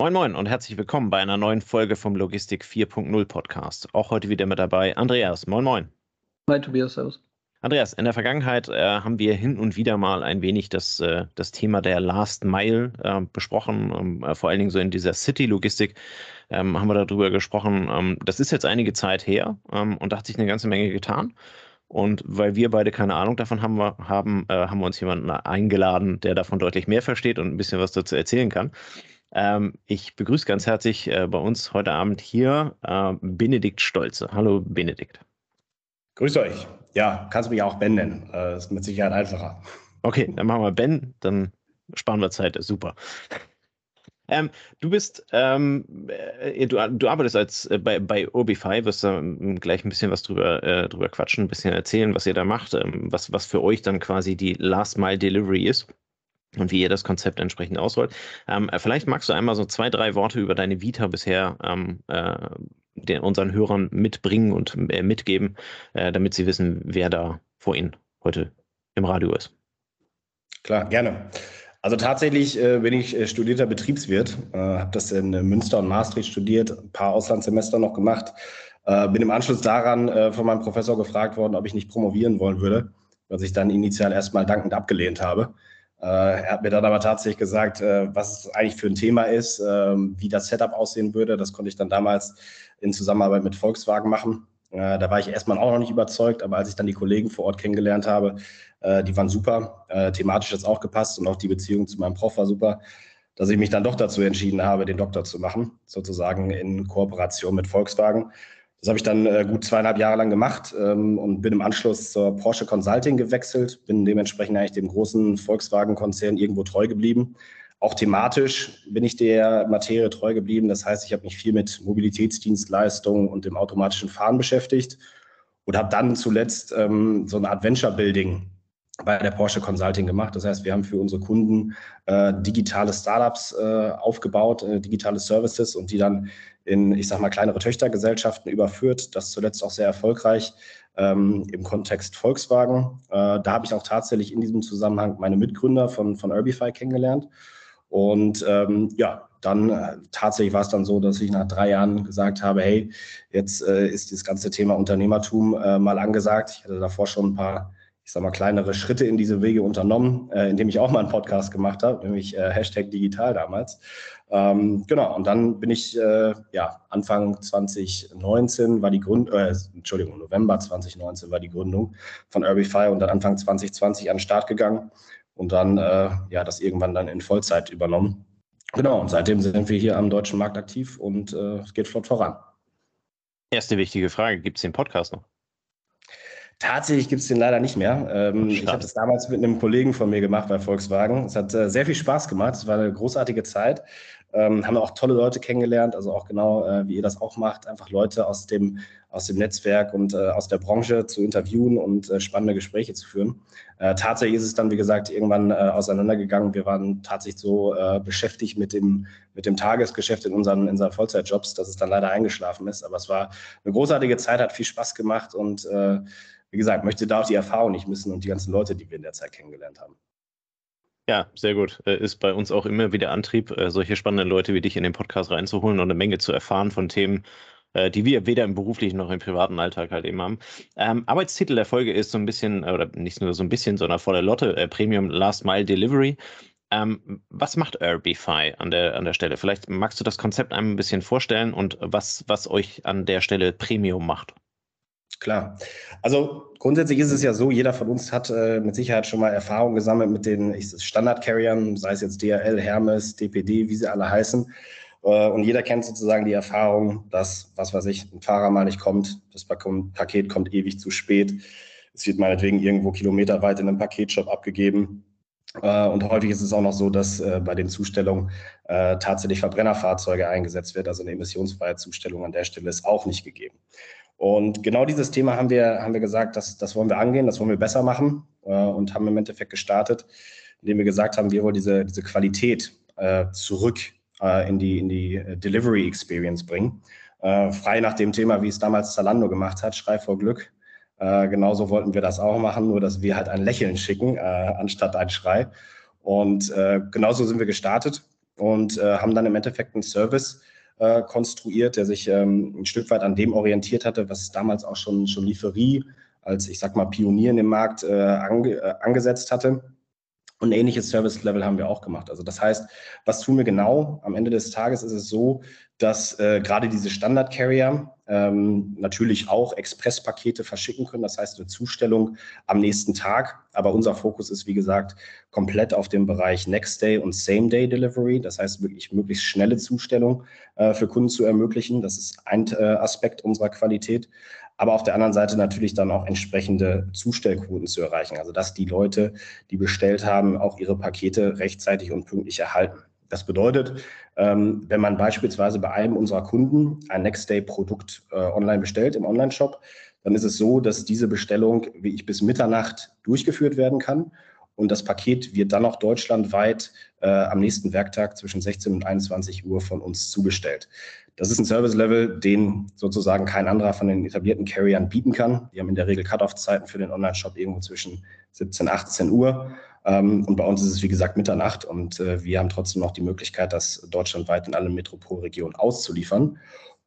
Moin Moin und herzlich willkommen bei einer neuen Folge vom Logistik 4.0 Podcast. Auch heute wieder mit dabei Andreas. Moin Moin. Moin Tobias, servus. Andreas, in der Vergangenheit äh, haben wir hin und wieder mal ein wenig das, äh, das Thema der Last Mile äh, besprochen, ähm, äh, vor allen Dingen so in dieser City-Logistik ähm, haben wir darüber gesprochen. Ähm, das ist jetzt einige Zeit her ähm, und da hat sich eine ganze Menge getan. Und weil wir beide keine Ahnung davon haben, haben, äh, haben wir uns jemanden eingeladen, der davon deutlich mehr versteht und ein bisschen was dazu erzählen kann. Ähm, ich begrüße ganz herzlich äh, bei uns heute Abend hier äh, Benedikt Stolze. Hallo Benedikt. Grüß euch. Ja, kannst du mich auch Ben nennen. Äh, ist mit Sicherheit einfacher. Okay, dann machen wir Ben, dann sparen wir Zeit. Super. Ähm, du bist, ähm, äh, du, du, arbeitest als äh, bei, bei Urbify, wirst da ähm, gleich ein bisschen was drüber, äh, drüber quatschen, ein bisschen erzählen, was ihr da macht, ähm, was, was für euch dann quasi die Last Mile Delivery ist und wie ihr das Konzept entsprechend ausrollt. Ähm, äh, vielleicht magst du einmal so zwei, drei Worte über deine Vita bisher ähm, äh, den, unseren Hörern mitbringen und äh, mitgeben, äh, damit sie wissen, wer da vor ihnen heute im Radio ist. Klar, gerne. Also tatsächlich äh, bin ich äh, studierter Betriebswirt, habe das in Münster und Maastricht studiert, ein paar Auslandssemester noch gemacht, bin im Anschluss daran von meinem Professor gefragt worden, ob ich nicht promovieren wollen würde, was ich dann initial erstmal dankend abgelehnt habe. Äh, er hat mir dann aber tatsächlich gesagt, äh, was es eigentlich für ein Thema ist, ähm, wie das Setup aussehen würde. Das konnte ich dann damals in Zusammenarbeit mit Volkswagen machen. Äh, da war ich erstmal auch noch nicht überzeugt, aber als ich dann die Kollegen vor Ort kennengelernt habe, die waren super. Thematisch hat es auch gepasst und auch die Beziehung zu meinem Prof war super, dass ich mich dann doch dazu entschieden habe, den Doktor zu machen, sozusagen in Kooperation mit Volkswagen. Das habe ich dann äh, gut zweieinhalb Jahre lang gemacht ähm, und bin im Anschluss zur Porsche Consulting gewechselt, bin dementsprechend eigentlich dem großen Volkswagen-Konzern irgendwo treu geblieben. Auch thematisch bin ich der Materie treu geblieben. Das heißt, ich habe mich viel mit Mobilitätsdienstleistungen und dem automatischen Fahren beschäftigt und habe dann zuletzt ähm, so eine Adventure Building bei der Porsche Consulting gemacht. Das heißt, wir haben für unsere Kunden äh, digitale Startups äh, aufgebaut, äh, digitale Services und die dann in, ich sag mal, kleinere Töchtergesellschaften überführt. Das zuletzt auch sehr erfolgreich ähm, im Kontext Volkswagen. Äh, da habe ich auch tatsächlich in diesem Zusammenhang meine Mitgründer von, von Urbify kennengelernt. Und ähm, ja, dann äh, tatsächlich war es dann so, dass ich nach drei Jahren gesagt habe, hey, jetzt äh, ist das ganze Thema Unternehmertum äh, mal angesagt. Ich hatte davor schon ein paar ich sag mal, kleinere Schritte in diese Wege unternommen, äh, indem ich auch mal einen Podcast gemacht habe, nämlich äh, Hashtag digital damals. Ähm, genau, und dann bin ich, äh, ja, Anfang 2019 war die Gründung, äh, Entschuldigung, November 2019 war die Gründung von Urbify und dann Anfang 2020 an den Start gegangen und dann, äh, ja, das irgendwann dann in Vollzeit übernommen. Genau, und seitdem sind wir hier am deutschen Markt aktiv und äh, es geht flott voran. Erste wichtige Frage, gibt es den Podcast noch? Tatsächlich gibt es den leider nicht mehr. Ähm, ich habe das damals mit einem Kollegen von mir gemacht bei Volkswagen. Es hat äh, sehr viel Spaß gemacht. Es war eine großartige Zeit. Ähm, haben auch tolle Leute kennengelernt, also auch genau, äh, wie ihr das auch macht, einfach Leute aus dem, aus dem Netzwerk und äh, aus der Branche zu interviewen und äh, spannende Gespräche zu führen. Äh, tatsächlich ist es dann, wie gesagt, irgendwann äh, auseinandergegangen. Wir waren tatsächlich so äh, beschäftigt mit dem, mit dem Tagesgeschäft in unseren, in unseren Vollzeitjobs, dass es dann leider eingeschlafen ist. Aber es war eine großartige Zeit, hat viel Spaß gemacht und wie gesagt, möchte da auch die Erfahrung nicht missen und die ganzen Leute, die wir in der Zeit kennengelernt haben. Ja, sehr gut. Äh, ist bei uns auch immer wieder Antrieb, äh, solche spannenden Leute wie dich in den Podcast reinzuholen und eine Menge zu erfahren von Themen, äh, die wir weder im beruflichen noch im privaten Alltag halt eben haben. Ähm, Arbeitstitel der Folge ist so ein bisschen, oder nicht nur so ein bisschen, sondern vor der Lotte, äh, Premium Last Mile Delivery. Ähm, was macht Urbify an der, an der Stelle? Vielleicht magst du das Konzept einem ein bisschen vorstellen und was, was euch an der Stelle Premium macht. Klar. Also grundsätzlich ist es ja so, jeder von uns hat äh, mit Sicherheit schon mal Erfahrung gesammelt mit den Standard-Carriern, sei es jetzt DRL, Hermes, DPD, wie sie alle heißen. Äh, und jeder kennt sozusagen die Erfahrung, dass, was weiß ich, ein Fahrer mal nicht kommt, das Paket kommt ewig zu spät. Es wird meinetwegen irgendwo kilometerweit in einem Paketshop abgegeben. Äh, und häufig ist es auch noch so, dass äh, bei den Zustellungen äh, tatsächlich Verbrennerfahrzeuge eingesetzt wird. Also eine emissionsfreie Zustellung an der Stelle ist auch nicht gegeben. Und genau dieses Thema haben wir, haben wir gesagt, das, das wollen wir angehen, das wollen wir besser machen äh, und haben im Endeffekt gestartet, indem wir gesagt haben, wir wollen diese, diese Qualität äh, zurück äh, in die, in die äh, Delivery Experience bringen. Äh, frei nach dem Thema, wie es damals Zalando gemacht hat, Schrei vor Glück. Äh, genauso wollten wir das auch machen, nur dass wir halt ein Lächeln schicken, anstatt ein Schrei. Und genauso sind wir gestartet und haben dann im Endeffekt einen Service äh, konstruiert, der sich ähm, ein Stück weit an dem orientiert hatte, was damals auch schon, schon Lieferie als, ich sag mal, Pionier in dem Markt äh, ange, äh, angesetzt hatte. Und ein ähnliches Service-Level haben wir auch gemacht. Also das heißt, was tun wir genau? Am Ende des Tages ist es so, dass äh, gerade diese Standard-Carrier ähm, natürlich auch Express-Pakete verschicken können. Das heißt, eine Zustellung am nächsten Tag. Aber unser Fokus ist, wie gesagt, komplett auf dem Bereich Next-Day und Same-Day-Delivery. Das heißt, wirklich möglichst schnelle Zustellung äh, für Kunden zu ermöglichen. Das ist ein äh, Aspekt unserer Qualität aber auf der anderen Seite natürlich dann auch entsprechende Zustellquoten zu erreichen. Also dass die Leute, die bestellt haben, auch ihre Pakete rechtzeitig und pünktlich erhalten. Das bedeutet, ähm, wenn man beispielsweise bei einem unserer Kunden ein Next-Day-Produkt äh, online bestellt im Online-Shop, dann ist es so, dass diese Bestellung, wie ich bis Mitternacht durchgeführt werden kann. Und das Paket wird dann auch deutschlandweit äh, am nächsten Werktag zwischen 16 und 21 Uhr von uns zugestellt. Das ist ein Service-Level, den sozusagen kein anderer von den etablierten Carriern bieten kann. Die haben in der Regel Cut-off-Zeiten für den Online-Shop irgendwo zwischen 17 und 18 Uhr. Ähm, und bei uns ist es, wie gesagt, Mitternacht und äh, wir haben trotzdem noch die Möglichkeit, das deutschlandweit in alle Metropolregionen auszuliefern.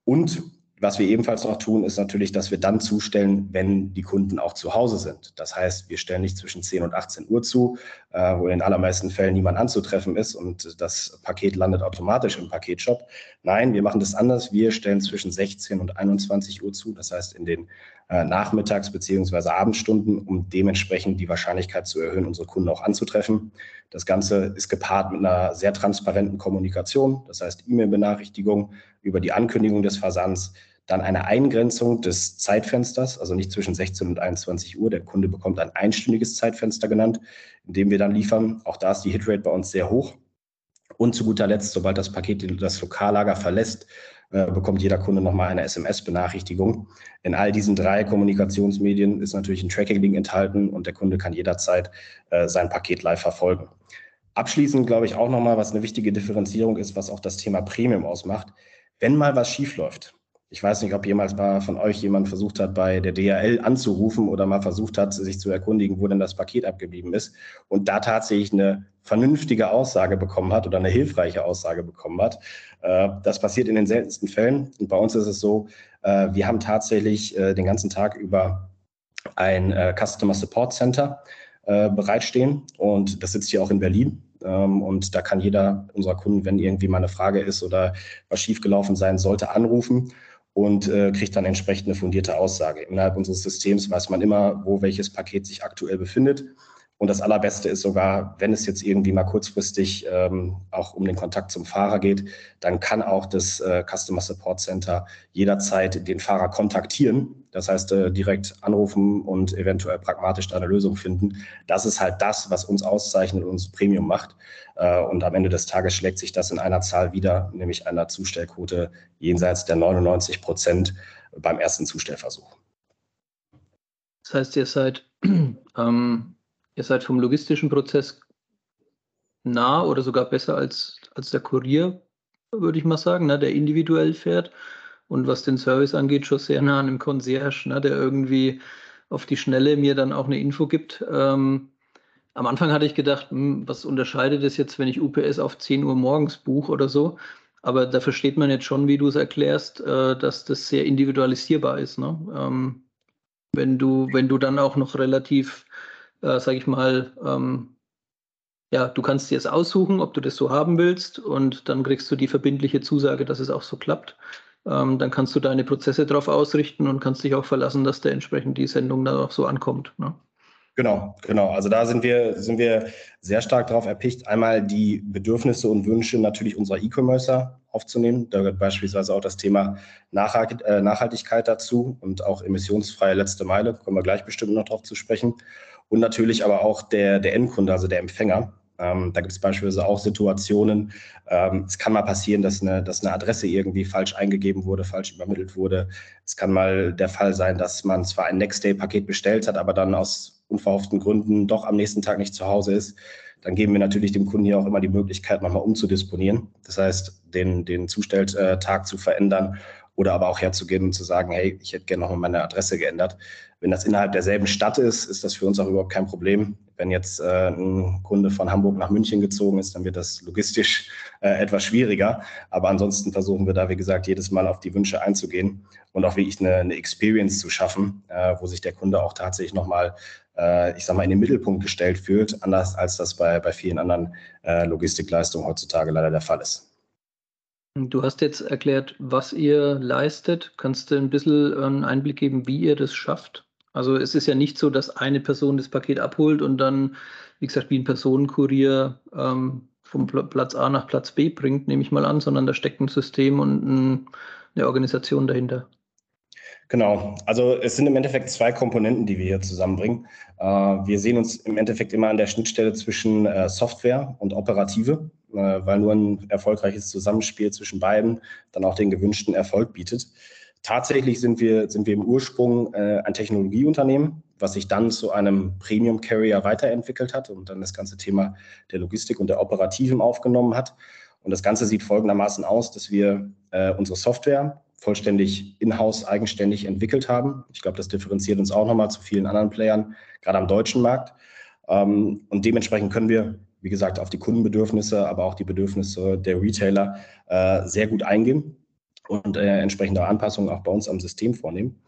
Und was wir ebenfalls noch tun, ist natürlich, dass wir dann zustellen, wenn die Kunden auch zu Hause sind. Das heißt, wir stellen nicht zwischen 10 und 18 Uhr zu, äh, wo in den allermeisten Fällen niemand anzutreffen ist und das Paket landet automatisch im Paketshop. Nein, wir machen das anders. Wir stellen zwischen 16 und 21 Uhr zu, das heißt in den äh, Nachmittags- bzw. Abendstunden, um dementsprechend die Wahrscheinlichkeit zu erhöhen, unsere Kunden auch anzutreffen. Das Ganze ist gepaart mit einer sehr transparenten Kommunikation, das heißt E-Mail-Benachrichtigung über die Ankündigung des Versands, dann eine Eingrenzung des Zeitfensters, also nicht zwischen 16 und 21 Uhr. Der Kunde bekommt ein einstündiges Zeitfenster genannt, in dem wir dann liefern. Auch da ist die Hitrate bei uns sehr hoch. Und zu guter Letzt, sobald das Paket das Lokallager verlässt, äh, bekommt jeder Kunde nochmal eine SMS-Benachrichtigung. In all diesen drei Kommunikationsmedien ist natürlich ein Tracking-Link enthalten und der Kunde kann jederzeit äh, sein Paket live verfolgen. Abschließend glaube ich auch nochmal, was eine wichtige Differenzierung ist, was auch das Thema Premium ausmacht. Wenn mal was schiefläuft, ich weiß nicht, ob jemals mal von euch jemand versucht hat, bei der DHL anzurufen oder mal versucht hat, sich zu erkundigen, wo denn das Paket abgeblieben ist und da tatsächlich eine vernünftige Aussage bekommen hat oder eine hilfreiche Aussage bekommen hat. Äh, das passiert in den seltensten Fällen. Und bei uns ist es so, äh, wir haben tatsächlich äh, den ganzen Tag über ein Customer Support Center bereitstehen und das sitzt hier auch in Berlin. Ähm, und da kann jeder unserer Kunden, wenn irgendwie mal eine Frage ist oder was schiefgelaufen sein sollte, anrufen und äh, kriegt dann entsprechend eine fundierte Aussage. Innerhalb unseres Systems weiß man immer, wo welches Paket sich aktuell befindet. Und das Allerbeste ist sogar, wenn es jetzt irgendwie mal kurzfristig ähm, auch um den Kontakt zum Fahrer geht, dann kann auch das äh, Customer Support Center jederzeit den Fahrer kontaktieren. Das heißt, äh, direkt anrufen und eventuell pragmatisch eine Lösung finden. Das ist halt das, was uns auszeichnet und uns Premium macht. Äh, und am Ende des Tages schlägt sich das in einer Zahl wieder, nämlich einer Zustellquote jenseits der 99 Prozent beim ersten Zustellversuch. Das heißt, ihr seid ähm Ihr seid vom logistischen Prozess nah oder sogar besser als, als der Kurier, würde ich mal sagen, ne, der individuell fährt. Und was den Service angeht, schon sehr nah an dem Concierge, ne, der irgendwie auf die Schnelle mir dann auch eine Info gibt. Ähm, am Anfang hatte ich gedacht, hm, was unterscheidet es jetzt, wenn ich UPS auf 10 Uhr morgens buche oder so? Aber da versteht man jetzt schon, wie du es erklärst, äh, dass das sehr individualisierbar ist. Ne? Ähm, wenn, du, wenn du dann auch noch relativ äh, sage ich mal, ähm, ja, du kannst dir es aussuchen, ob du das so haben willst und dann kriegst du die verbindliche Zusage, dass es auch so klappt. Ähm, dann kannst du deine Prozesse darauf ausrichten und kannst dich auch verlassen, dass der entsprechend die Sendung dann auch so ankommt. Ne? Genau, genau. Also da sind wir, sind wir sehr stark darauf erpicht, einmal die Bedürfnisse und Wünsche natürlich unserer E-Commercer aufzunehmen. Da gehört beispielsweise auch das Thema äh, Nachhaltigkeit dazu und auch emissionsfreie letzte Meile. Kommen wir gleich bestimmt noch darauf zu sprechen und natürlich aber auch der, der Endkunde, also der Empfänger. Ähm, da gibt es beispielsweise auch Situationen, ähm, es kann mal passieren, dass eine, dass eine Adresse irgendwie falsch eingegeben wurde, falsch übermittelt wurde. Es kann mal der Fall sein, dass man zwar ein Next-Day-Paket bestellt hat, aber dann aus unverhofften Gründen doch am nächsten Tag nicht zu Hause ist. Dann geben wir natürlich dem Kunden hier auch immer die Möglichkeit, nochmal umzudisponieren. Das heißt, den, den Zustelltag zu verändern oder aber auch herzugehen und zu sagen, hey, ich hätte gerne nochmal meine Adresse geändert. Wenn das innerhalb derselben Stadt ist, ist das für uns auch überhaupt kein Problem. Wenn jetzt äh, ein Kunde von Hamburg nach München gezogen ist, dann wird das logistisch äh, etwas schwieriger. Aber ansonsten versuchen wir da, wie gesagt, jedes Mal auf die Wünsche einzugehen und auch wirklich eine, eine Experience zu schaffen, äh, wo sich der Kunde auch tatsächlich nochmal, äh, ich sag mal, in den Mittelpunkt gestellt fühlt, anders als das bei, bei vielen anderen äh, Logistikleistungen heutzutage leider der Fall ist. Du hast jetzt erklärt, was ihr leistet. Kannst du ein bisschen einen Einblick geben, wie ihr das schafft? Also es ist ja nicht so, dass eine Person das Paket abholt und dann, wie gesagt, wie ein Personenkurier ähm, vom Platz A nach Platz B bringt, nehme ich mal an, sondern da steckt ein System und ein, eine Organisation dahinter. Genau, also es sind im Endeffekt zwei Komponenten, die wir hier zusammenbringen. Äh, wir sehen uns im Endeffekt immer an der Schnittstelle zwischen äh, Software und Operative, äh, weil nur ein erfolgreiches Zusammenspiel zwischen beiden dann auch den gewünschten Erfolg bietet. Tatsächlich sind wir, sind wir im Ursprung äh, ein Technologieunternehmen, was sich dann zu einem Premium Carrier weiterentwickelt hat und dann das ganze Thema der Logistik und der Operativen aufgenommen hat. Und das Ganze sieht folgendermaßen aus, dass wir äh, unsere Software vollständig in-house eigenständig entwickelt haben. Ich glaube, das differenziert uns auch nochmal zu vielen anderen Playern, gerade am deutschen Markt. Ähm, und dementsprechend können wir, wie gesagt, auf die Kundenbedürfnisse, aber auch die Bedürfnisse der Retailer äh, sehr gut eingehen und äh, entsprechende Anpassungen auch bei uns am System vornehmen.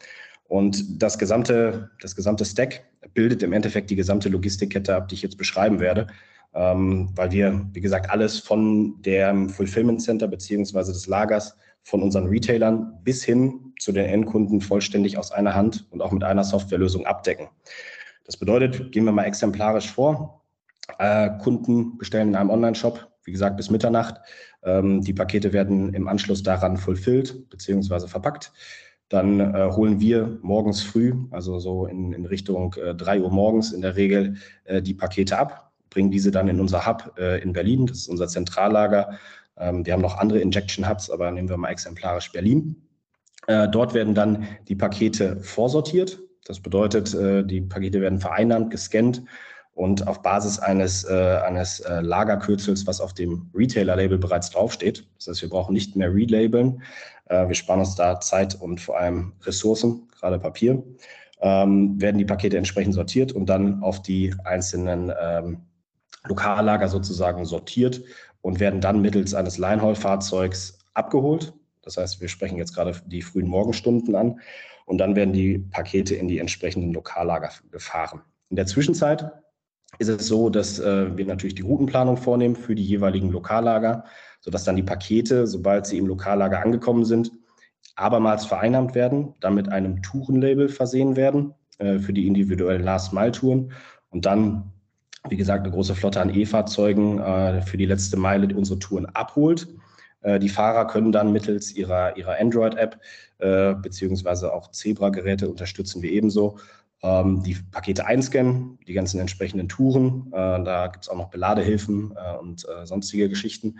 Und das gesamte, das gesamte Stack bildet im Endeffekt die gesamte Logistikkette ab, die ich jetzt beschreiben werde, ähm, weil wir, wie gesagt, alles von dem Fulfillment Center beziehungsweise des Lagers von unseren Retailern bis hin zu den Endkunden vollständig aus einer Hand und auch mit einer Softwarelösung abdecken. Das bedeutet, gehen wir mal exemplarisch vor, äh, Kunden bestellen in einem Online-Shop wie gesagt, bis Mitternacht. Ähm, die Pakete werden im Anschluss daran fulfilled bzw. verpackt. Dann äh, holen wir morgens früh, also so in, in Richtung äh, 3 Uhr morgens in der Regel, äh, die Pakete ab, bringen diese dann in unser Hub äh, in Berlin. Das ist unser Zentrallager. Ähm, wir haben noch andere Injection Hubs, aber nehmen wir mal exemplarisch Berlin. Äh, dort werden dann die Pakete vorsortiert. Das bedeutet, äh, die Pakete werden vereinnahmt, gescannt und auf Basis eines, äh, eines äh, Lagerkürzels, was auf dem Retailer-Label bereits draufsteht. Das heißt, wir brauchen nicht mehr relabeln. Äh, wir sparen uns da Zeit und vor allem Ressourcen, gerade Papier. Ähm, werden die Pakete entsprechend sortiert und dann auf die einzelnen ähm, Lokallager sozusagen sortiert und werden dann mittels eines Linehaul-Fahrzeugs abgeholt. Das heißt, wir sprechen jetzt gerade die frühen Morgenstunden an und dann werden die Pakete in die entsprechenden Lokallager gefahren. In der Zwischenzeit ist es so, dass äh, wir natürlich die Routenplanung vornehmen für die jeweiligen Lokallager, sodass dann die Pakete, sobald sie im Lokallager angekommen sind, abermals vereinnahmt werden, dann mit einem Tourenlabel versehen werden äh, für die individuellen Last-Mile-Touren und dann, wie gesagt, eine große Flotte an E-Fahrzeugen äh, für die letzte Meile unsere Touren abholt. Äh, die Fahrer können dann mittels ihrer, ihrer Android-App äh, beziehungsweise auch Zebra-Geräte unterstützen wir ebenso, die Pakete einscannen, die ganzen entsprechenden Touren. Äh, da gibt es auch noch Beladehilfen äh, und äh, sonstige Geschichten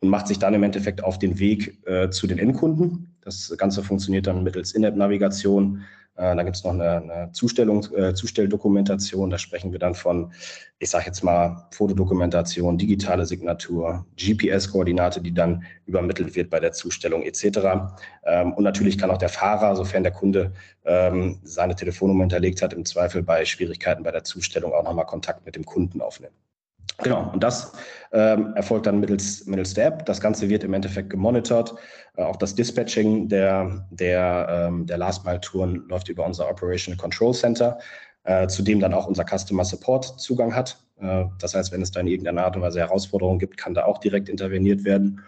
und macht sich dann im Endeffekt auf den Weg zu den Endkunden. Das Ganze funktioniert dann mittels In-App-Navigation, äh, da gibt es noch eine, eine Zustellung, äh, Zustelldokumentation. Da sprechen wir dann von, ich sage jetzt mal, Fotodokumentation, digitale Signatur, GPS-Koordinate, die dann übermittelt wird bei der Zustellung etc. Ähm, und natürlich kann auch der Fahrer, sofern der Kunde ähm, seine Telefonnummer hinterlegt hat, im Zweifel bei Schwierigkeiten bei der Zustellung auch nochmal Kontakt mit dem Kunden aufnehmen. Genau, und das ähm, erfolgt dann mittels, mittels der App. Das Ganze wird im Endeffekt gemonitort. Äh, auch das Dispatching der, der, ähm, der Last-Mile-Touren läuft über unser Operational Control Center, äh, zu dem dann auch unser Customer Support Zugang hat. Äh, das heißt, wenn es da in irgendeiner Art und Weise Herausforderungen gibt, kann da auch direkt interveniert werden.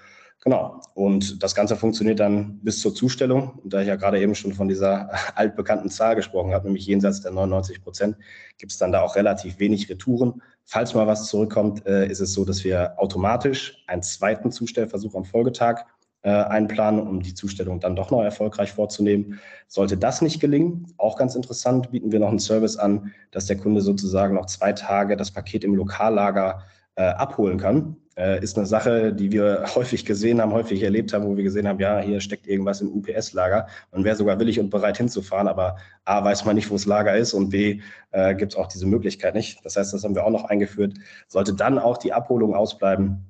Genau. Und das Ganze funktioniert dann bis zur Zustellung. Und da ich ja gerade eben schon von dieser altbekannten Zahl gesprochen habe, nämlich jenseits der 99 Prozent, gibt es dann da auch relativ wenig Retouren. Falls mal was zurückkommt, äh, ist es so, dass wir automatisch einen zweiten Zustellversuch am Folgetag äh, einplanen, um die Zustellung dann doch noch erfolgreich vorzunehmen. Sollte das nicht gelingen, auch ganz interessant, bieten wir noch einen Service an, dass der Kunde sozusagen noch zwei Tage das Paket im Lokallager äh, abholen kann äh, ist eine Sache, die wir häufig gesehen haben, häufig erlebt haben, wo wir gesehen haben, ja, hier steckt irgendwas im UPS-Lager. Man wäre sogar willig und bereit hinzufahren, aber A, weiß man nicht, wo das Lager ist und B, äh, gibt es auch diese Möglichkeit nicht. Das heißt, das haben wir auch noch eingeführt. Sollte dann auch die Abholung ausbleiben,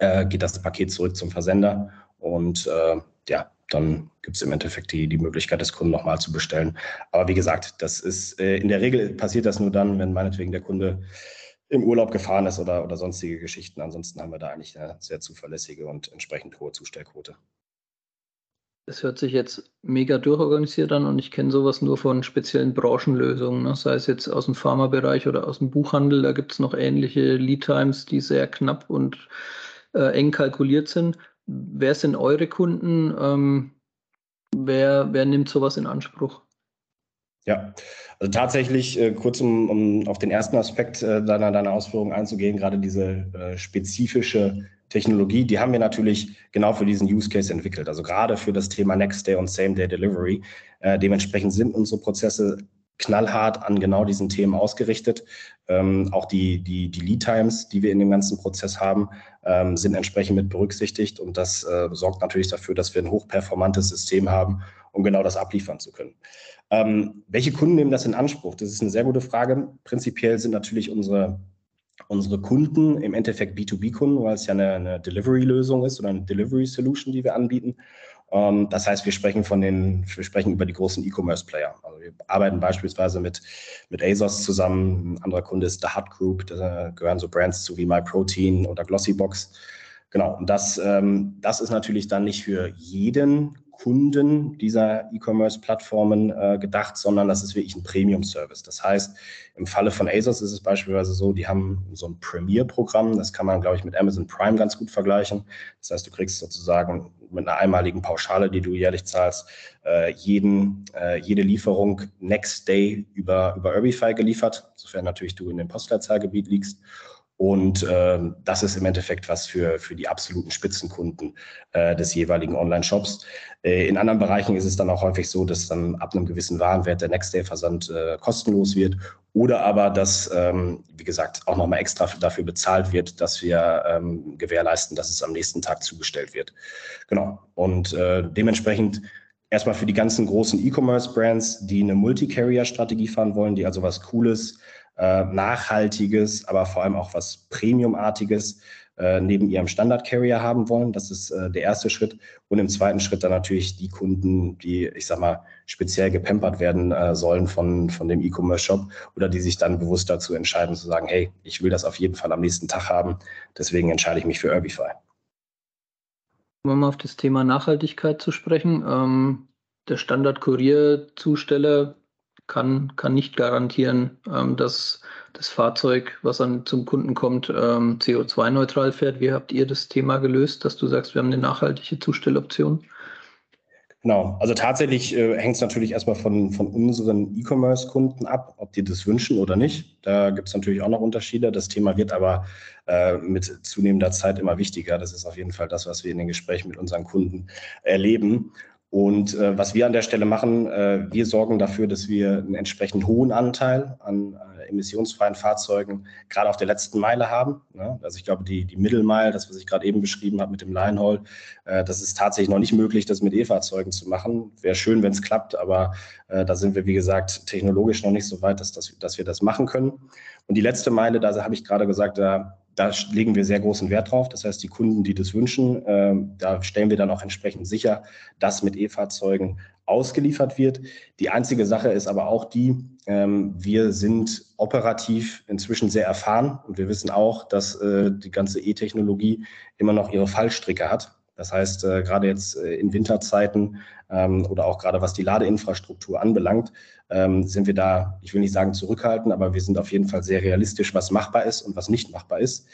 äh, geht das Paket zurück zum Versender und äh, ja, dann gibt es im Endeffekt die, die Möglichkeit des Kunden nochmal zu bestellen. Aber wie gesagt, das ist äh, in der Regel passiert das nur dann, wenn meinetwegen der Kunde im Urlaub gefahren ist oder, oder sonstige Geschichten. Ansonsten haben wir da eigentlich eine sehr zuverlässige und entsprechend hohe Zustellquote. Das hört sich jetzt mega durchorganisiert an und ich kenne sowas nur von speziellen Branchenlösungen, ne? sei es jetzt aus dem Pharmabereich oder aus dem Buchhandel. Da gibt es noch ähnliche Lead Times, die sehr knapp und äh, eng kalkuliert sind. Wer sind eure Kunden? Ähm, wer, wer nimmt sowas in Anspruch? Ja, also tatsächlich, äh, kurz um, um auf den ersten Aspekt äh, deiner, deiner Ausführungen einzugehen, gerade diese äh, spezifische Technologie, die haben wir natürlich genau für diesen Use Case entwickelt. Also gerade für das Thema Next Day und Same Day Delivery. Äh, dementsprechend sind unsere Prozesse knallhart an genau diesen Themen ausgerichtet. Ähm, auch die, die, die Lead Times, die wir in dem ganzen Prozess haben, ähm, sind entsprechend mit berücksichtigt. Und das äh, sorgt natürlich dafür, dass wir ein hochperformantes System haben, um genau das abliefern zu können. Ähm, welche Kunden nehmen das in Anspruch? Das ist eine sehr gute Frage. Prinzipiell sind natürlich unsere unsere Kunden im Endeffekt B2B-Kunden, weil es ja eine, eine Delivery-Lösung ist oder eine Delivery-Solution, die wir anbieten. Ähm, das heißt, wir sprechen von den, wir sprechen über die großen E-Commerce-Player. Also wir arbeiten beispielsweise mit, mit ASOS zusammen. Ein anderer Kunde ist The Hut Group. Da gehören so Brands zu wie MyProtein oder Glossybox. Genau. Und das, ähm, das ist natürlich dann nicht für jeden Kunden dieser E-Commerce-Plattformen äh, gedacht, sondern das ist wirklich ein Premium-Service. Das heißt, im Falle von ASOS ist es beispielsweise so, die haben so ein Premier-Programm, das kann man, glaube ich, mit Amazon Prime ganz gut vergleichen. Das heißt, du kriegst sozusagen mit einer einmaligen Pauschale, die du jährlich zahlst, äh, jeden, äh, jede Lieferung Next Day über, über Urbify geliefert, sofern natürlich du in dem Postleitzahlgebiet liegst. Und äh, das ist im Endeffekt was für, für die absoluten Spitzenkunden äh, des jeweiligen Online-Shops. Äh, in anderen Bereichen ist es dann auch häufig so, dass dann ab einem gewissen Warenwert der Next-Day-Versand äh, kostenlos wird oder aber, dass, ähm, wie gesagt, auch nochmal extra dafür bezahlt wird, dass wir ähm, gewährleisten, dass es am nächsten Tag zugestellt wird. Genau. Und äh, dementsprechend erstmal für die ganzen großen E-Commerce-Brands, die eine Multi-Carrier-Strategie fahren wollen, die also was Cooles äh, Nachhaltiges, aber vor allem auch was Premiumartiges äh, neben ihrem Standard-Carrier haben wollen. Das ist äh, der erste Schritt. Und im zweiten Schritt dann natürlich die Kunden, die, ich sag mal, speziell gepampert werden äh, sollen von, von dem E-Commerce-Shop oder die sich dann bewusst dazu entscheiden, zu sagen, hey, ich will das auf jeden Fall am nächsten Tag haben. Deswegen entscheide ich mich für Urbify. Um mal auf das Thema Nachhaltigkeit zu sprechen. Ähm, der Standard-Kurierzusteller kann, kann nicht garantieren, ähm, dass das Fahrzeug, was dann zum Kunden kommt, ähm, CO2-neutral fährt. Wie habt ihr das Thema gelöst, dass du sagst, wir haben eine nachhaltige Zustelloption? Genau, also tatsächlich äh, hängt es natürlich erstmal von, von unseren E-Commerce-Kunden ab, ob die das wünschen oder nicht. Da gibt es natürlich auch noch Unterschiede. Das Thema wird aber äh, mit zunehmender Zeit immer wichtiger. Das ist auf jeden Fall das, was wir in den Gesprächen mit unseren Kunden erleben. Und äh, was wir an der Stelle machen, äh, wir sorgen dafür, dass wir einen entsprechend hohen Anteil an äh, emissionsfreien Fahrzeugen gerade auf der letzten Meile haben. Ne? Also ich glaube, die, die Mittelmeile, das, was ich gerade eben beschrieben habe mit dem Line Haul, äh, das ist tatsächlich noch nicht möglich, das mit E-Fahrzeugen zu machen. Wäre schön, wenn es klappt, aber äh, da sind wir, wie gesagt, technologisch noch nicht so weit, dass, dass, dass wir das machen können. Und die letzte Meile, da habe ich gerade gesagt, da da legen wir sehr großen Wert drauf. Das heißt, die Kunden, die das wünschen, äh, da stellen wir dann auch entsprechend sicher, dass mit E-Fahrzeugen ausgeliefert wird. Die einzige Sache ist aber auch die, ähm, wir sind operativ inzwischen sehr erfahren und wir wissen auch, dass äh, die ganze E-Technologie immer noch ihre Fallstricke hat. Das heißt, äh, gerade jetzt äh, in Winterzeiten ähm, oder auch gerade was die Ladeinfrastruktur anbelangt, ähm, sind wir da, ich will nicht sagen zurückhaltend, aber wir sind auf jeden Fall sehr realistisch, was machbar ist und was nicht machbar ist.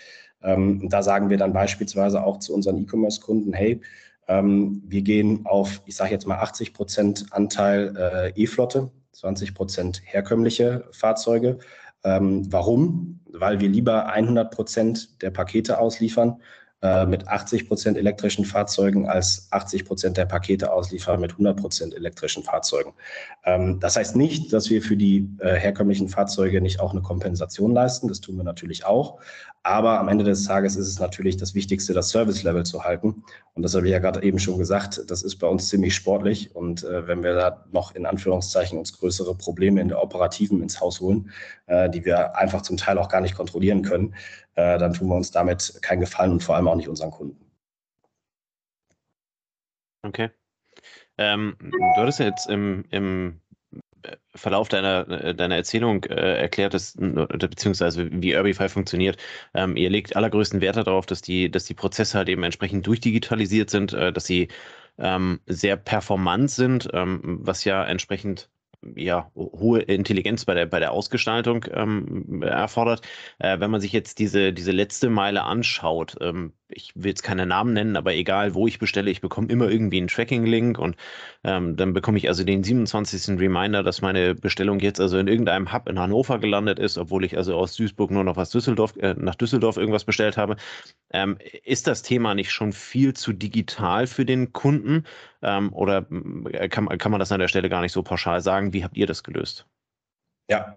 Ähm, da sagen wir dann beispielsweise auch zu unseren E-Commerce-Kunden, hey, ähm, wir gehen auf, ich sage jetzt mal 80 Prozent Anteil äh, E-Flotte, 20 Prozent herkömmliche Fahrzeuge. Ähm, warum? Weil wir lieber 100 Prozent der Pakete ausliefern äh, mit 80 Prozent elektrischen Fahrzeugen als 80 Prozent der Pakete ausliefern mit 100 Prozent elektrischen Fahrzeugen. Ähm, das heißt nicht, dass wir für die äh, herkömmlichen Fahrzeuge nicht auch eine Kompensation leisten. Das tun wir natürlich auch. Aber am Ende des Tages ist es natürlich das Wichtigste, das Service-Level zu halten. Und das habe ich ja gerade eben schon gesagt, das ist bei uns ziemlich sportlich. Und äh, wenn wir da noch in Anführungszeichen uns größere Probleme in der Operativen ins Haus holen, äh, die wir einfach zum Teil auch gar nicht kontrollieren können, äh, dann tun wir uns damit keinen Gefallen und vor allem auch nicht unseren Kunden. Okay. Ähm, du hattest ja jetzt im, im Verlauf deiner, deiner Erzählung äh, erklärt, dass, beziehungsweise wie Urbify funktioniert. Ähm, ihr legt allergrößten Wert darauf, dass die, dass die Prozesse halt eben entsprechend durchdigitalisiert sind, äh, dass sie ähm, sehr performant sind, ähm, was ja entsprechend ja, hohe Intelligenz bei der, bei der Ausgestaltung ähm, erfordert. Äh, wenn man sich jetzt diese, diese letzte Meile anschaut, ähm, ich will jetzt keine Namen nennen, aber egal wo ich bestelle, ich bekomme immer irgendwie einen Tracking-Link und ähm, dann bekomme ich also den 27. Reminder, dass meine Bestellung jetzt also in irgendeinem Hub in Hannover gelandet ist, obwohl ich also aus Duisburg nur noch was Düsseldorf, äh, nach Düsseldorf irgendwas bestellt habe. Ähm, ist das Thema nicht schon viel zu digital für den Kunden ähm, oder äh, kann, kann man das an der Stelle gar nicht so pauschal sagen? Wie habt ihr das gelöst? Ja,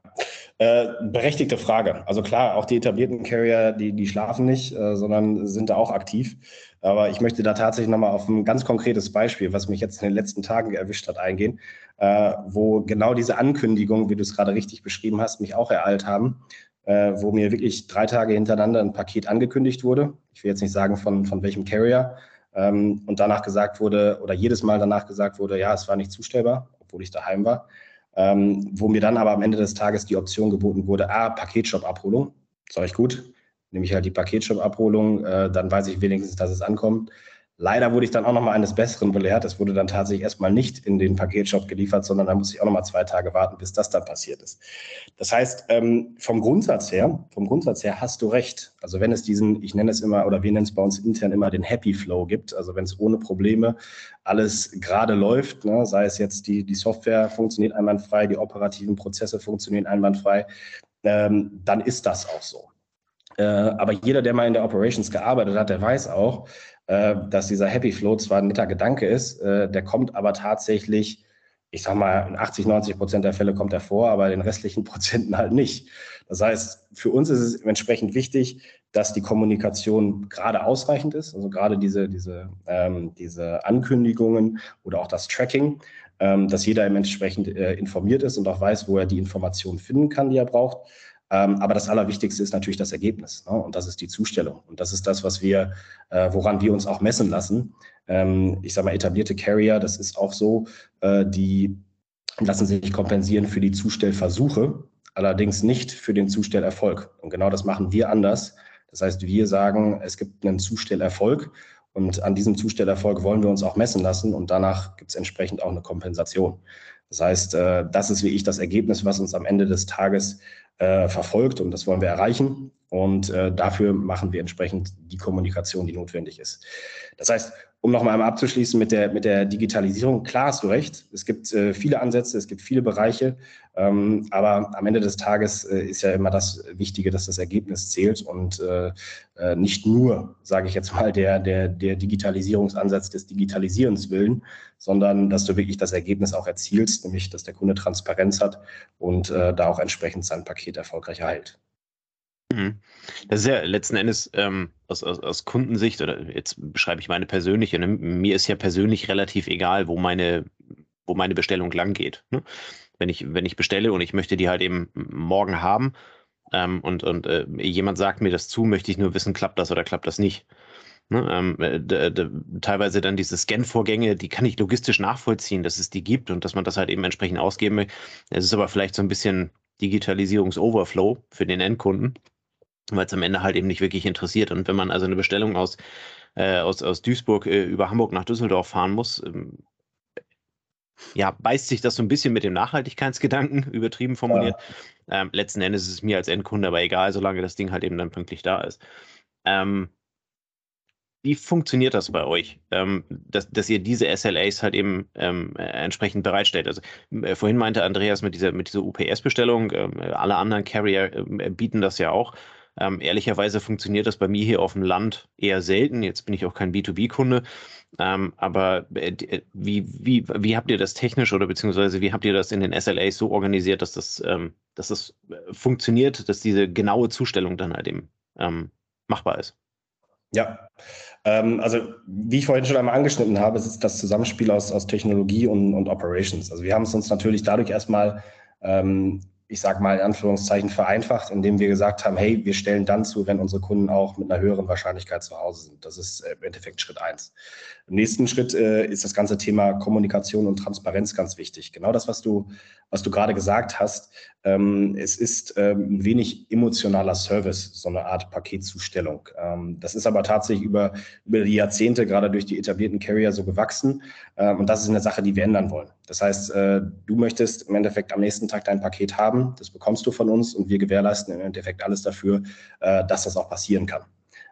äh, berechtigte Frage. Also klar, auch die etablierten Carrier, die, die schlafen nicht, äh, sondern sind da auch aktiv. Aber ich möchte da tatsächlich nochmal auf ein ganz konkretes Beispiel, was mich jetzt in den letzten Tagen erwischt hat, eingehen, äh, wo genau diese Ankündigung, wie du es gerade richtig beschrieben hast, mich auch ereilt haben, äh, wo mir wirklich drei Tage hintereinander ein Paket angekündigt wurde. Ich will jetzt nicht sagen, von, von welchem Carrier. Ähm, und danach gesagt wurde, oder jedes Mal danach gesagt wurde, ja, es war nicht zustellbar, obwohl ich daheim war. Ähm, wo mir dann aber am Ende des Tages die Option geboten wurde, ah, Paketshop-Abholung, sag ich gut, nehme ich halt die Paketshop-Abholung, äh, dann weiß ich wenigstens, dass es ankommt. Leider wurde ich dann auch nochmal eines Besseren belehrt. Es wurde dann tatsächlich erstmal nicht in den Paketshop geliefert, sondern da musste ich auch nochmal zwei Tage warten, bis das dann passiert ist. Das heißt, ähm, vom Grundsatz her, vom Grundsatz her hast du recht. Also wenn es diesen, ich nenne es immer, oder wir nennen es bei uns intern immer den Happy Flow gibt, also wenn es ohne Probleme alles gerade läuft, ne, sei es jetzt die, die Software funktioniert einwandfrei, die operativen Prozesse funktionieren einwandfrei, ähm, dann ist das auch so. Äh, aber jeder, der mal in der Operations gearbeitet hat, der weiß auch, äh, dass dieser Happy Flow zwar ein netter Gedanke ist, äh, der kommt aber tatsächlich, ich sag mal, in 80, 90 Prozent der Fälle kommt er vor, aber den restlichen Prozenten halt nicht. Das heißt, für uns ist es entsprechend wichtig, dass die Kommunikation gerade ausreichend ist, also gerade diese, diese, ähm, diese Ankündigungen oder auch das Tracking, ähm, dass jeder entsprechend äh, informiert ist und auch weiß, wo er die Informationen finden kann, die er braucht. Ähm, aber das Allerwichtigste ist natürlich das Ergebnis. Ne? Und das ist die Zustellung. Und das ist das, was wir, äh, woran wir uns auch messen lassen. Ähm, ich sage mal, etablierte Carrier, das ist auch so, äh, die lassen sich kompensieren für die Zustellversuche, allerdings nicht für den Zustellerfolg. Und genau das machen wir anders. Das heißt, wir sagen, es gibt einen Zustellerfolg und an diesem Zustellerfolg wollen wir uns auch messen lassen und danach gibt es entsprechend auch eine Kompensation. Das heißt, äh, das ist wie ich das Ergebnis, was uns am Ende des Tages äh, verfolgt und das wollen wir erreichen. Und äh, dafür machen wir entsprechend die Kommunikation, die notwendig ist. Das heißt, um nochmal einmal abzuschließen mit der, mit der Digitalisierung, klar hast du recht, es gibt äh, viele Ansätze, es gibt viele Bereiche, ähm, aber am Ende des Tages äh, ist ja immer das Wichtige, dass das Ergebnis zählt und äh, äh nicht nur, sage ich jetzt mal, der, der, der Digitalisierungsansatz des Digitalisierens willen, sondern dass du wirklich das Ergebnis auch erzielst, nämlich dass der Kunde Transparenz hat und äh, da auch entsprechend sein Paket erfolgreich erhält. Mhm. Das ist ja letzten Endes ähm, aus, aus, aus, Kundensicht, oder jetzt beschreibe ich meine persönliche, ne? mir ist ja persönlich relativ egal, wo meine, wo meine Bestellung lang geht. Ne? Wenn, ich, wenn ich bestelle und ich möchte die halt eben morgen haben ähm, und, und äh, jemand sagt mir das zu, möchte ich nur wissen, klappt das oder klappt das nicht. Ne? Ähm, äh, teilweise dann diese Scan-Vorgänge, die kann ich logistisch nachvollziehen, dass es die gibt und dass man das halt eben entsprechend ausgeben will. Es ist aber vielleicht so ein bisschen Digitalisierungs-Overflow für den Endkunden weil es am Ende halt eben nicht wirklich interessiert. Und wenn man also eine Bestellung aus, äh, aus, aus Duisburg äh, über Hamburg nach Düsseldorf fahren muss, ähm, ja, beißt sich das so ein bisschen mit dem Nachhaltigkeitsgedanken, übertrieben formuliert. Ja. Ähm, letzten Endes ist es mir als Endkunde aber egal, solange das Ding halt eben dann pünktlich da ist. Ähm, wie funktioniert das bei euch, ähm, dass, dass, ihr diese SLAs halt eben ähm, äh, entsprechend bereitstellt? Also äh, vorhin meinte Andreas mit dieser, mit dieser UPS-Bestellung, äh, alle anderen Carrier äh, bieten das ja auch. Ähm, ehrlicherweise funktioniert das bei mir hier auf dem Land eher selten. Jetzt bin ich auch kein B2B-Kunde. Ähm, aber äh, äh, wie, wie, wie habt ihr das technisch oder beziehungsweise wie habt ihr das in den SLAs so organisiert, dass das, ähm, dass das äh, funktioniert, dass diese genaue Zustellung dann halt eben ähm, machbar ist? Ja, ähm, also wie ich vorhin schon einmal angeschnitten habe, es ist das Zusammenspiel aus, aus Technologie und, und Operations. Also wir haben es uns natürlich dadurch erstmal ähm, ich sage mal in Anführungszeichen, vereinfacht, indem wir gesagt haben, hey, wir stellen dann zu, wenn unsere Kunden auch mit einer höheren Wahrscheinlichkeit zu Hause sind. Das ist äh, im Endeffekt Schritt eins. Im nächsten Schritt äh, ist das ganze Thema Kommunikation und Transparenz ganz wichtig. Genau das, was du, was du gerade gesagt hast. Ähm, es ist ähm, ein wenig emotionaler Service, so eine Art Paketzustellung. Ähm, das ist aber tatsächlich über, über die Jahrzehnte, gerade durch die etablierten Carrier, so gewachsen. Und das ist eine Sache, die wir ändern wollen. Das heißt, äh, du möchtest im Endeffekt am nächsten Tag dein Paket haben, das bekommst du von uns und wir gewährleisten im Endeffekt alles dafür, äh, dass das auch passieren kann.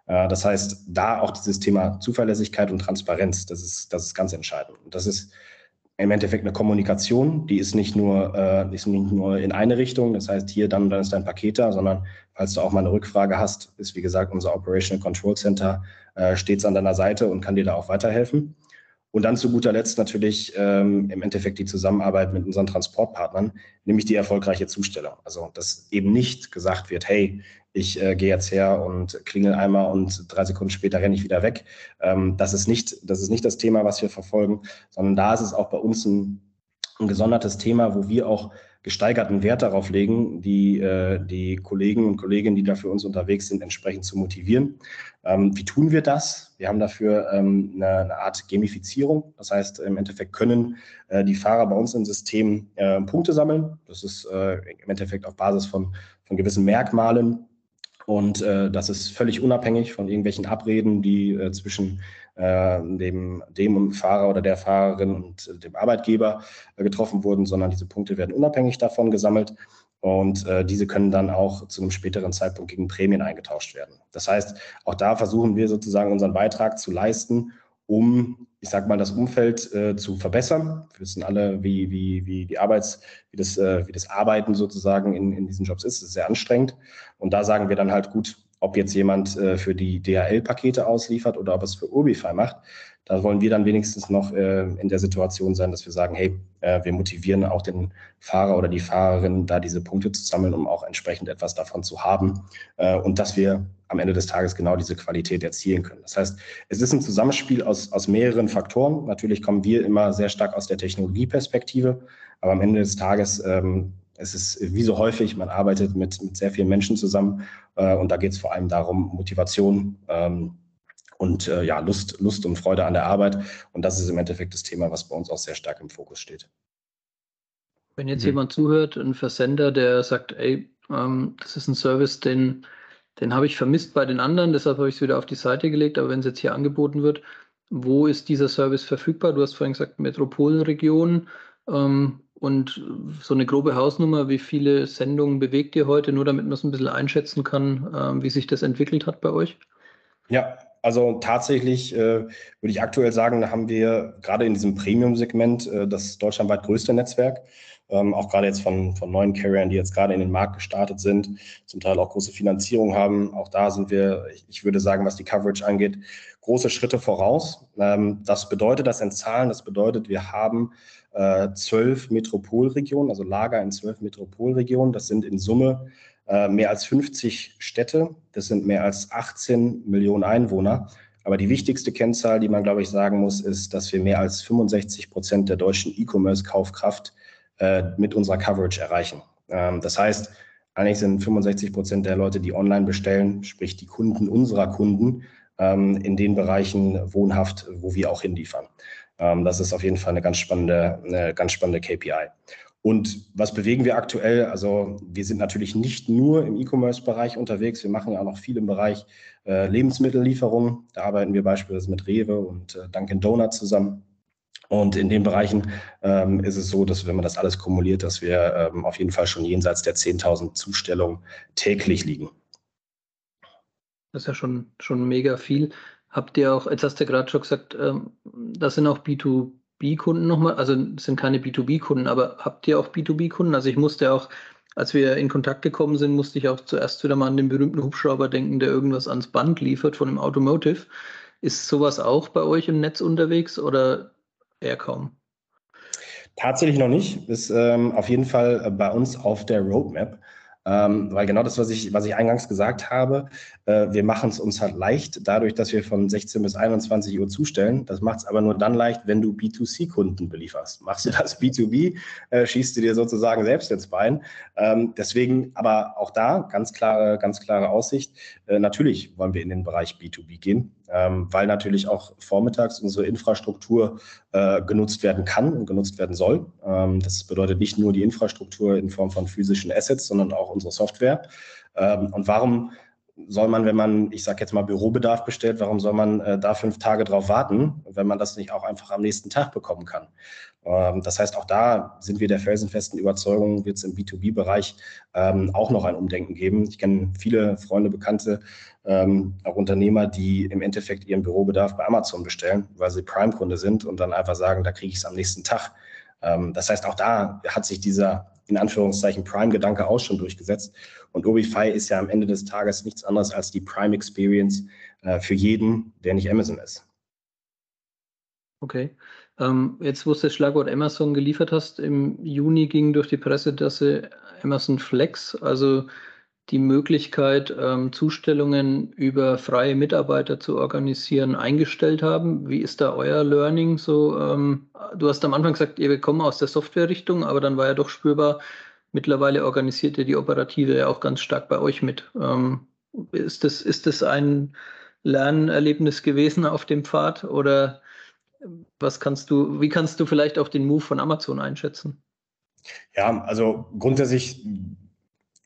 Äh, das heißt, da auch dieses Thema Zuverlässigkeit und Transparenz, das ist, das ist ganz entscheidend. Und das ist im Endeffekt eine Kommunikation, die ist nicht nur, äh, ist nicht nur in eine Richtung, das heißt hier, dann, dann ist dein Paket da, sondern falls du auch mal eine Rückfrage hast, ist wie gesagt unser Operational Control Center äh, stets an deiner Seite und kann dir da auch weiterhelfen. Und dann zu guter Letzt natürlich ähm, im Endeffekt die Zusammenarbeit mit unseren Transportpartnern, nämlich die erfolgreiche Zustellung. Also dass eben nicht gesagt wird, hey, ich äh, gehe jetzt her und klingel einmal und drei Sekunden später renne ich wieder weg. Ähm, das, ist nicht, das ist nicht das Thema, was wir verfolgen, sondern da ist es auch bei uns ein, ein gesondertes Thema, wo wir auch gesteigerten Wert darauf legen, die, äh, die Kollegen und Kolleginnen, die da für uns unterwegs sind, entsprechend zu motivieren. Ähm, wie tun wir das? Wir haben dafür ähm, eine, Art Gamifizierung. Das heißt, im Endeffekt können äh, die Fahrer bei uns im System äh, Punkte sammeln. Das ist äh, im Endeffekt auf Basis von, von gewissen Merkmalen. Und äh, das ist völlig unabhängig von irgendwelchen Abreden, die äh, zwischen äh, dem, dem Fahrer oder der Fahrerin und dem Arbeitgeber äh, getroffen wurden, sondern diese Punkte werden unabhängig davon gesammelt. Und äh, diese können dann auch zu einem späteren Zeitpunkt gegen Prämien eingetauscht werden. Das heißt, auch da versuchen wir sozusagen unseren Beitrag zu leisten, um, ich sage mal, das Umfeld äh, zu verbessern. Wir wissen alle, wie, wie, wie die Arbeits, wie das, äh, wie das Arbeiten sozusagen in, in diesen Jobs ist. Es ist sehr anstrengend. Und da sagen wir dann halt, gut, ob jetzt jemand äh, für die DHL-Pakete ausliefert oder ob es für Urbify macht, da wollen wir dann wenigstens noch äh, in der Situation sein, dass wir sagen, hey, äh, wir motivieren auch den Fahrer oder die Fahrerin, da diese Punkte zu sammeln, um auch entsprechend etwas davon zu haben äh, und dass wir am Ende des Tages genau diese Qualität erzielen können. Das heißt, es ist ein Zusammenspiel aus, aus mehreren Faktoren. Natürlich kommen wir immer sehr stark aus der Technologieperspektive, aber am Ende des Tages ähm, es ist wie so häufig, man arbeitet mit, mit sehr vielen Menschen zusammen äh, und da geht es vor allem darum, Motivation ähm, und äh, ja, Lust, Lust und Freude an der Arbeit. Und das ist im Endeffekt das Thema, was bei uns auch sehr stark im Fokus steht. Wenn jetzt mhm. jemand zuhört, ein Versender, der sagt, ey, ähm, das ist ein Service, den, den habe ich vermisst bei den anderen, deshalb habe ich es wieder auf die Seite gelegt, aber wenn es jetzt hier angeboten wird, wo ist dieser Service verfügbar? Du hast vorhin gesagt, Metropolregion. Ähm, und so eine grobe Hausnummer, wie viele Sendungen bewegt ihr heute, nur damit man es ein bisschen einschätzen kann, ähm, wie sich das entwickelt hat bei euch? Ja, also tatsächlich äh, würde ich aktuell sagen, da haben wir gerade in diesem Premium-Segment äh, das deutschlandweit größte Netzwerk. Ähm, auch gerade jetzt von, von neuen Carriern, die jetzt gerade in den Markt gestartet sind, zum Teil auch große Finanzierung haben. Auch da sind wir, ich, ich würde sagen, was die Coverage angeht, große Schritte voraus. Ähm, das bedeutet das in Zahlen, das bedeutet, wir haben äh, zwölf Metropolregionen, also Lager in zwölf Metropolregionen. Das sind in Summe äh, mehr als 50 Städte. Das sind mehr als 18 Millionen Einwohner. Aber die wichtigste Kennzahl, die man, glaube ich, sagen muss, ist, dass wir mehr als 65 Prozent der deutschen E-Commerce-Kaufkraft äh, mit unserer Coverage erreichen. Ähm, das heißt, eigentlich sind 65 Prozent der Leute, die online bestellen, sprich die Kunden unserer Kunden, ähm, in den Bereichen wohnhaft, wo wir auch hinliefern. Ähm, das ist auf jeden Fall eine ganz spannende, eine ganz spannende KPI. Und was bewegen wir aktuell? Also wir sind natürlich nicht nur im E-Commerce-Bereich unterwegs, wir machen ja auch noch viel im Bereich äh, Lebensmittellieferung. Da arbeiten wir beispielsweise mit Rewe und äh, Dunkin' Donuts zusammen. Und in den Bereichen ähm, ist es so, dass wenn man das alles kumuliert, dass wir ähm, auf jeden Fall schon jenseits der 10.000 Zustellungen täglich liegen. Das ist ja schon, schon mega viel. Habt ihr auch, jetzt hast du gerade schon gesagt, ähm, das sind auch B2B-Kunden nochmal, also sind keine B2B-Kunden, aber habt ihr auch B2B-Kunden? Also ich musste auch, als wir in Kontakt gekommen sind, musste ich auch zuerst wieder mal an den berühmten Hubschrauber denken, der irgendwas ans Band liefert von dem Automotive. Ist sowas auch bei euch im Netz unterwegs oder eher kaum? Tatsächlich noch nicht. Ist ähm, auf jeden Fall bei uns auf der Roadmap. Ähm, weil genau das, was ich, was ich eingangs gesagt habe, äh, wir machen es uns halt leicht, dadurch, dass wir von 16 bis 21 Uhr zustellen. Das macht es aber nur dann leicht, wenn du B2C-Kunden belieferst. Machst du das B2B, äh, schießt du dir sozusagen selbst ins Bein. Ähm, deswegen, aber auch da ganz klare, ganz klare Aussicht. Äh, natürlich wollen wir in den Bereich B2B gehen, ähm, weil natürlich auch vormittags unsere Infrastruktur äh, genutzt werden kann und genutzt werden soll. Ähm, das bedeutet nicht nur die Infrastruktur in Form von physischen Assets, sondern auch unsere Software. Ähm, und warum soll man, wenn man, ich sage jetzt mal, Bürobedarf bestellt, warum soll man äh, da fünf Tage drauf warten, wenn man das nicht auch einfach am nächsten Tag bekommen kann? Ähm, das heißt, auch da sind wir der felsenfesten Überzeugung, wird es im B2B-Bereich ähm, auch noch ein Umdenken geben. Ich kenne viele Freunde, Bekannte, ähm, auch Unternehmer, die im Endeffekt ihren Bürobedarf bei Amazon bestellen, weil sie Prime-Kunde sind und dann einfach sagen, da kriege ich es am nächsten Tag. Ähm, das heißt, auch da hat sich dieser in Anführungszeichen Prime-Gedanke auch schon durchgesetzt. Und Obify ist ja am Ende des Tages nichts anderes als die Prime Experience äh, für jeden, der nicht Amazon ist. Okay. Ähm, jetzt, wo du das Schlagwort Amazon geliefert hast, im Juni ging durch die Presse, dass sie Amazon Flex, also die Möglichkeit, ähm, Zustellungen über freie Mitarbeiter zu organisieren, eingestellt haben. Wie ist da euer Learning so? Ähm, du hast am Anfang gesagt, ihr kommt aus der Software-Richtung, aber dann war ja doch spürbar, mittlerweile organisiert ihr die Operative ja auch ganz stark bei euch mit. Ähm, ist, das, ist das ein Lernerlebnis gewesen auf dem Pfad oder was kannst du, wie kannst du vielleicht auch den Move von Amazon einschätzen? Ja, also grundsätzlich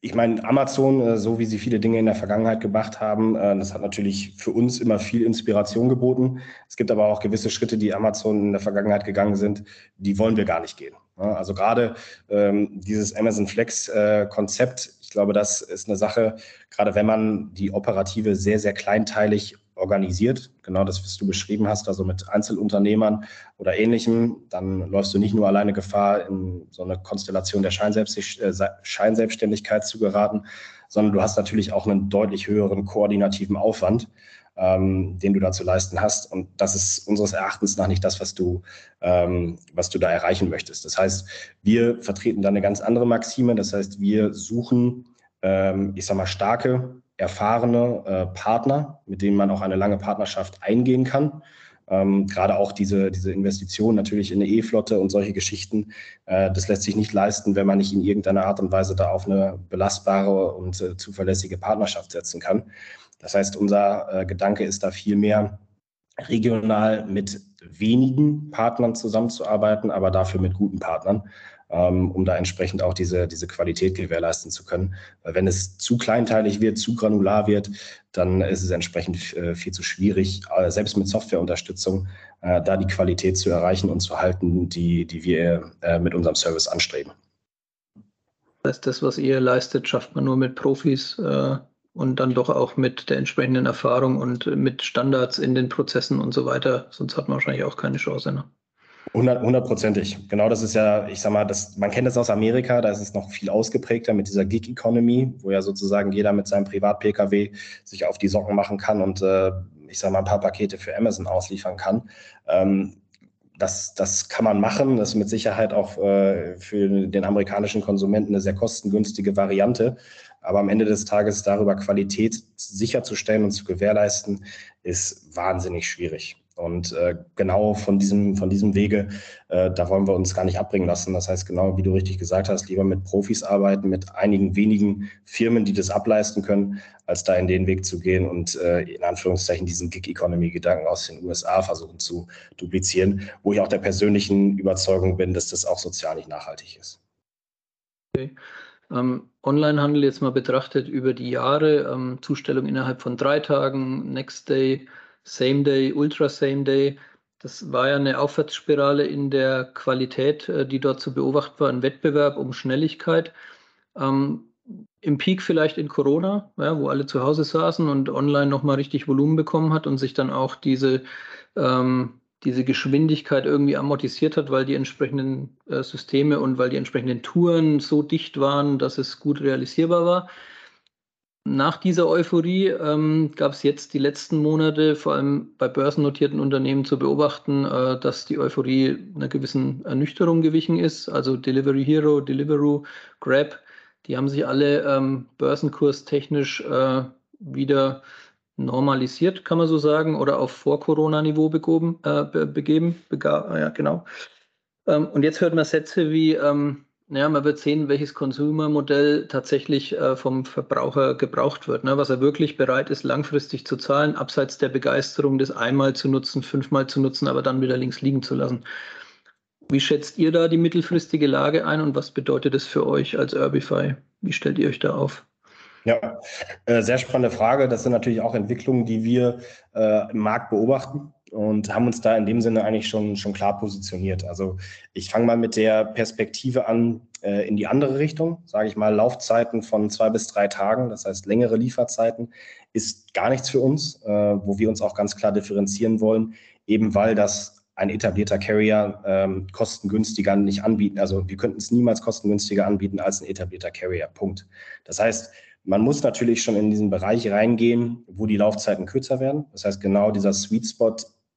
ich meine, Amazon, äh, so wie sie viele Dinge in der Vergangenheit gemacht haben, äh, das hat natürlich für uns immer viel Inspiration geboten. Es gibt aber auch gewisse Schritte, die Amazon in der Vergangenheit gegangen sind, die wollen wir gar nicht gehen. Also gerade ähm, dieses Amazon Flex-Konzept, äh, ich glaube, das ist eine Sache, gerade wenn man die Operative sehr, sehr kleinteilig organisiert, genau das, was du beschrieben hast, also mit Einzelunternehmern oder ähnlichem, dann läufst du nicht nur alleine Gefahr, in so eine Konstellation der äh, Scheinselbstständigkeit zu geraten, sondern du hast natürlich auch einen deutlich höheren koordinativen Aufwand, ähm, den du da zu leisten hast. Und das ist unseres Erachtens nach nicht das, was du, ähm, was du da erreichen möchtest. Das heißt, wir vertreten da eine ganz andere Maxime. Das heißt, wir suchen, ähm, ich sag mal, starke erfahrene äh, Partner, mit denen man auch eine lange Partnerschaft eingehen kann. Ähm, gerade auch diese, diese Investition natürlich in eine E-Flotte und solche Geschichten, äh, das lässt sich nicht leisten, wenn man nicht in irgendeiner Art und Weise da auf eine belastbare und äh, zuverlässige Partnerschaft setzen kann. Das heißt, unser äh, Gedanke ist da viel mehr regional mit wenigen Partnern zusammenzuarbeiten, aber dafür mit guten Partnern um da entsprechend auch diese, diese Qualität gewährleisten zu können. Weil wenn es zu kleinteilig wird, zu granular wird, dann ist es entsprechend äh, viel zu schwierig, äh, selbst mit Softwareunterstützung, äh, da die Qualität zu erreichen und zu halten, die, die wir mit unserem Service anstreben. Das heißt, das, was ihr leistet, schafft man nur mit Profis und dann doch auch mit der entsprechenden Erfahrung und mit Standards in den Prozessen und so weiter. Sonst hat man wahrscheinlich auch keine Chance. Ne? Hundertprozentig. Genau, das ist ja, ich sag mal, das, man kennt es aus Amerika, da ist es noch viel ausgeprägter mit dieser Gig Economy, wo ja sozusagen jeder mit seinem Privat-Pkw sich auf die Socken machen kann und äh, ich sag mal ein paar Pakete für Amazon ausliefern kann. Ähm, das, das kann man machen. Das ist mit Sicherheit auch äh, für den amerikanischen Konsumenten eine sehr kostengünstige Variante. Aber am Ende des Tages darüber Qualität sicherzustellen und zu gewährleisten, ist wahnsinnig schwierig. Und äh, genau von diesem, von diesem Wege, äh, da wollen wir uns gar nicht abbringen lassen. Das heißt, genau wie du richtig gesagt hast, lieber mit Profis arbeiten, mit einigen wenigen Firmen, die das ableisten können, als da in den Weg zu gehen und äh, in Anführungszeichen diesen Gig-Economy-Gedanken aus den USA versuchen zu duplizieren, wo ich auch der persönlichen Überzeugung bin, dass das auch sozial nicht nachhaltig ist. Okay. Ähm, Onlinehandel jetzt mal betrachtet über die Jahre, ähm, Zustellung innerhalb von drei Tagen, Next Day, Same Day, Ultra Same Day. Das war ja eine Aufwärtsspirale in der Qualität, äh, die dort zu beobachten war, ein Wettbewerb um Schnelligkeit. Ähm, Im Peak vielleicht in Corona, ja, wo alle zu Hause saßen und online nochmal richtig Volumen bekommen hat und sich dann auch diese, ähm, diese Geschwindigkeit irgendwie amortisiert hat, weil die entsprechenden äh, Systeme und weil die entsprechenden Touren so dicht waren, dass es gut realisierbar war. Nach dieser Euphorie ähm, gab es jetzt die letzten Monate, vor allem bei börsennotierten Unternehmen, zu beobachten, äh, dass die Euphorie einer gewissen Ernüchterung gewichen ist. Also Delivery Hero, Deliveroo, Grab, die haben sich alle ähm, börsenkurstechnisch äh, wieder normalisiert, kann man so sagen, oder auf Vor-Corona-Niveau äh, be begeben. Bega ja, genau. Ähm, und jetzt hört man Sätze wie, ähm, ja, man wird sehen, welches Consumer-Modell tatsächlich äh, vom Verbraucher gebraucht wird, ne? was er wirklich bereit ist, langfristig zu zahlen, abseits der Begeisterung, das einmal zu nutzen, fünfmal zu nutzen, aber dann wieder links liegen zu lassen. Wie schätzt ihr da die mittelfristige Lage ein und was bedeutet es für euch als Urbify? Wie stellt ihr euch da auf? Ja, äh, sehr spannende Frage. Das sind natürlich auch Entwicklungen, die wir äh, im Markt beobachten und haben uns da in dem Sinne eigentlich schon, schon klar positioniert. Also ich fange mal mit der Perspektive an äh, in die andere Richtung, sage ich mal, Laufzeiten von zwei bis drei Tagen, das heißt längere Lieferzeiten, ist gar nichts für uns, äh, wo wir uns auch ganz klar differenzieren wollen, eben weil das ein etablierter Carrier ähm, kostengünstiger nicht anbieten. Also wir könnten es niemals kostengünstiger anbieten als ein etablierter Carrier. Punkt. Das heißt, man muss natürlich schon in diesen Bereich reingehen, wo die Laufzeiten kürzer werden. Das heißt, genau dieser Sweet Spot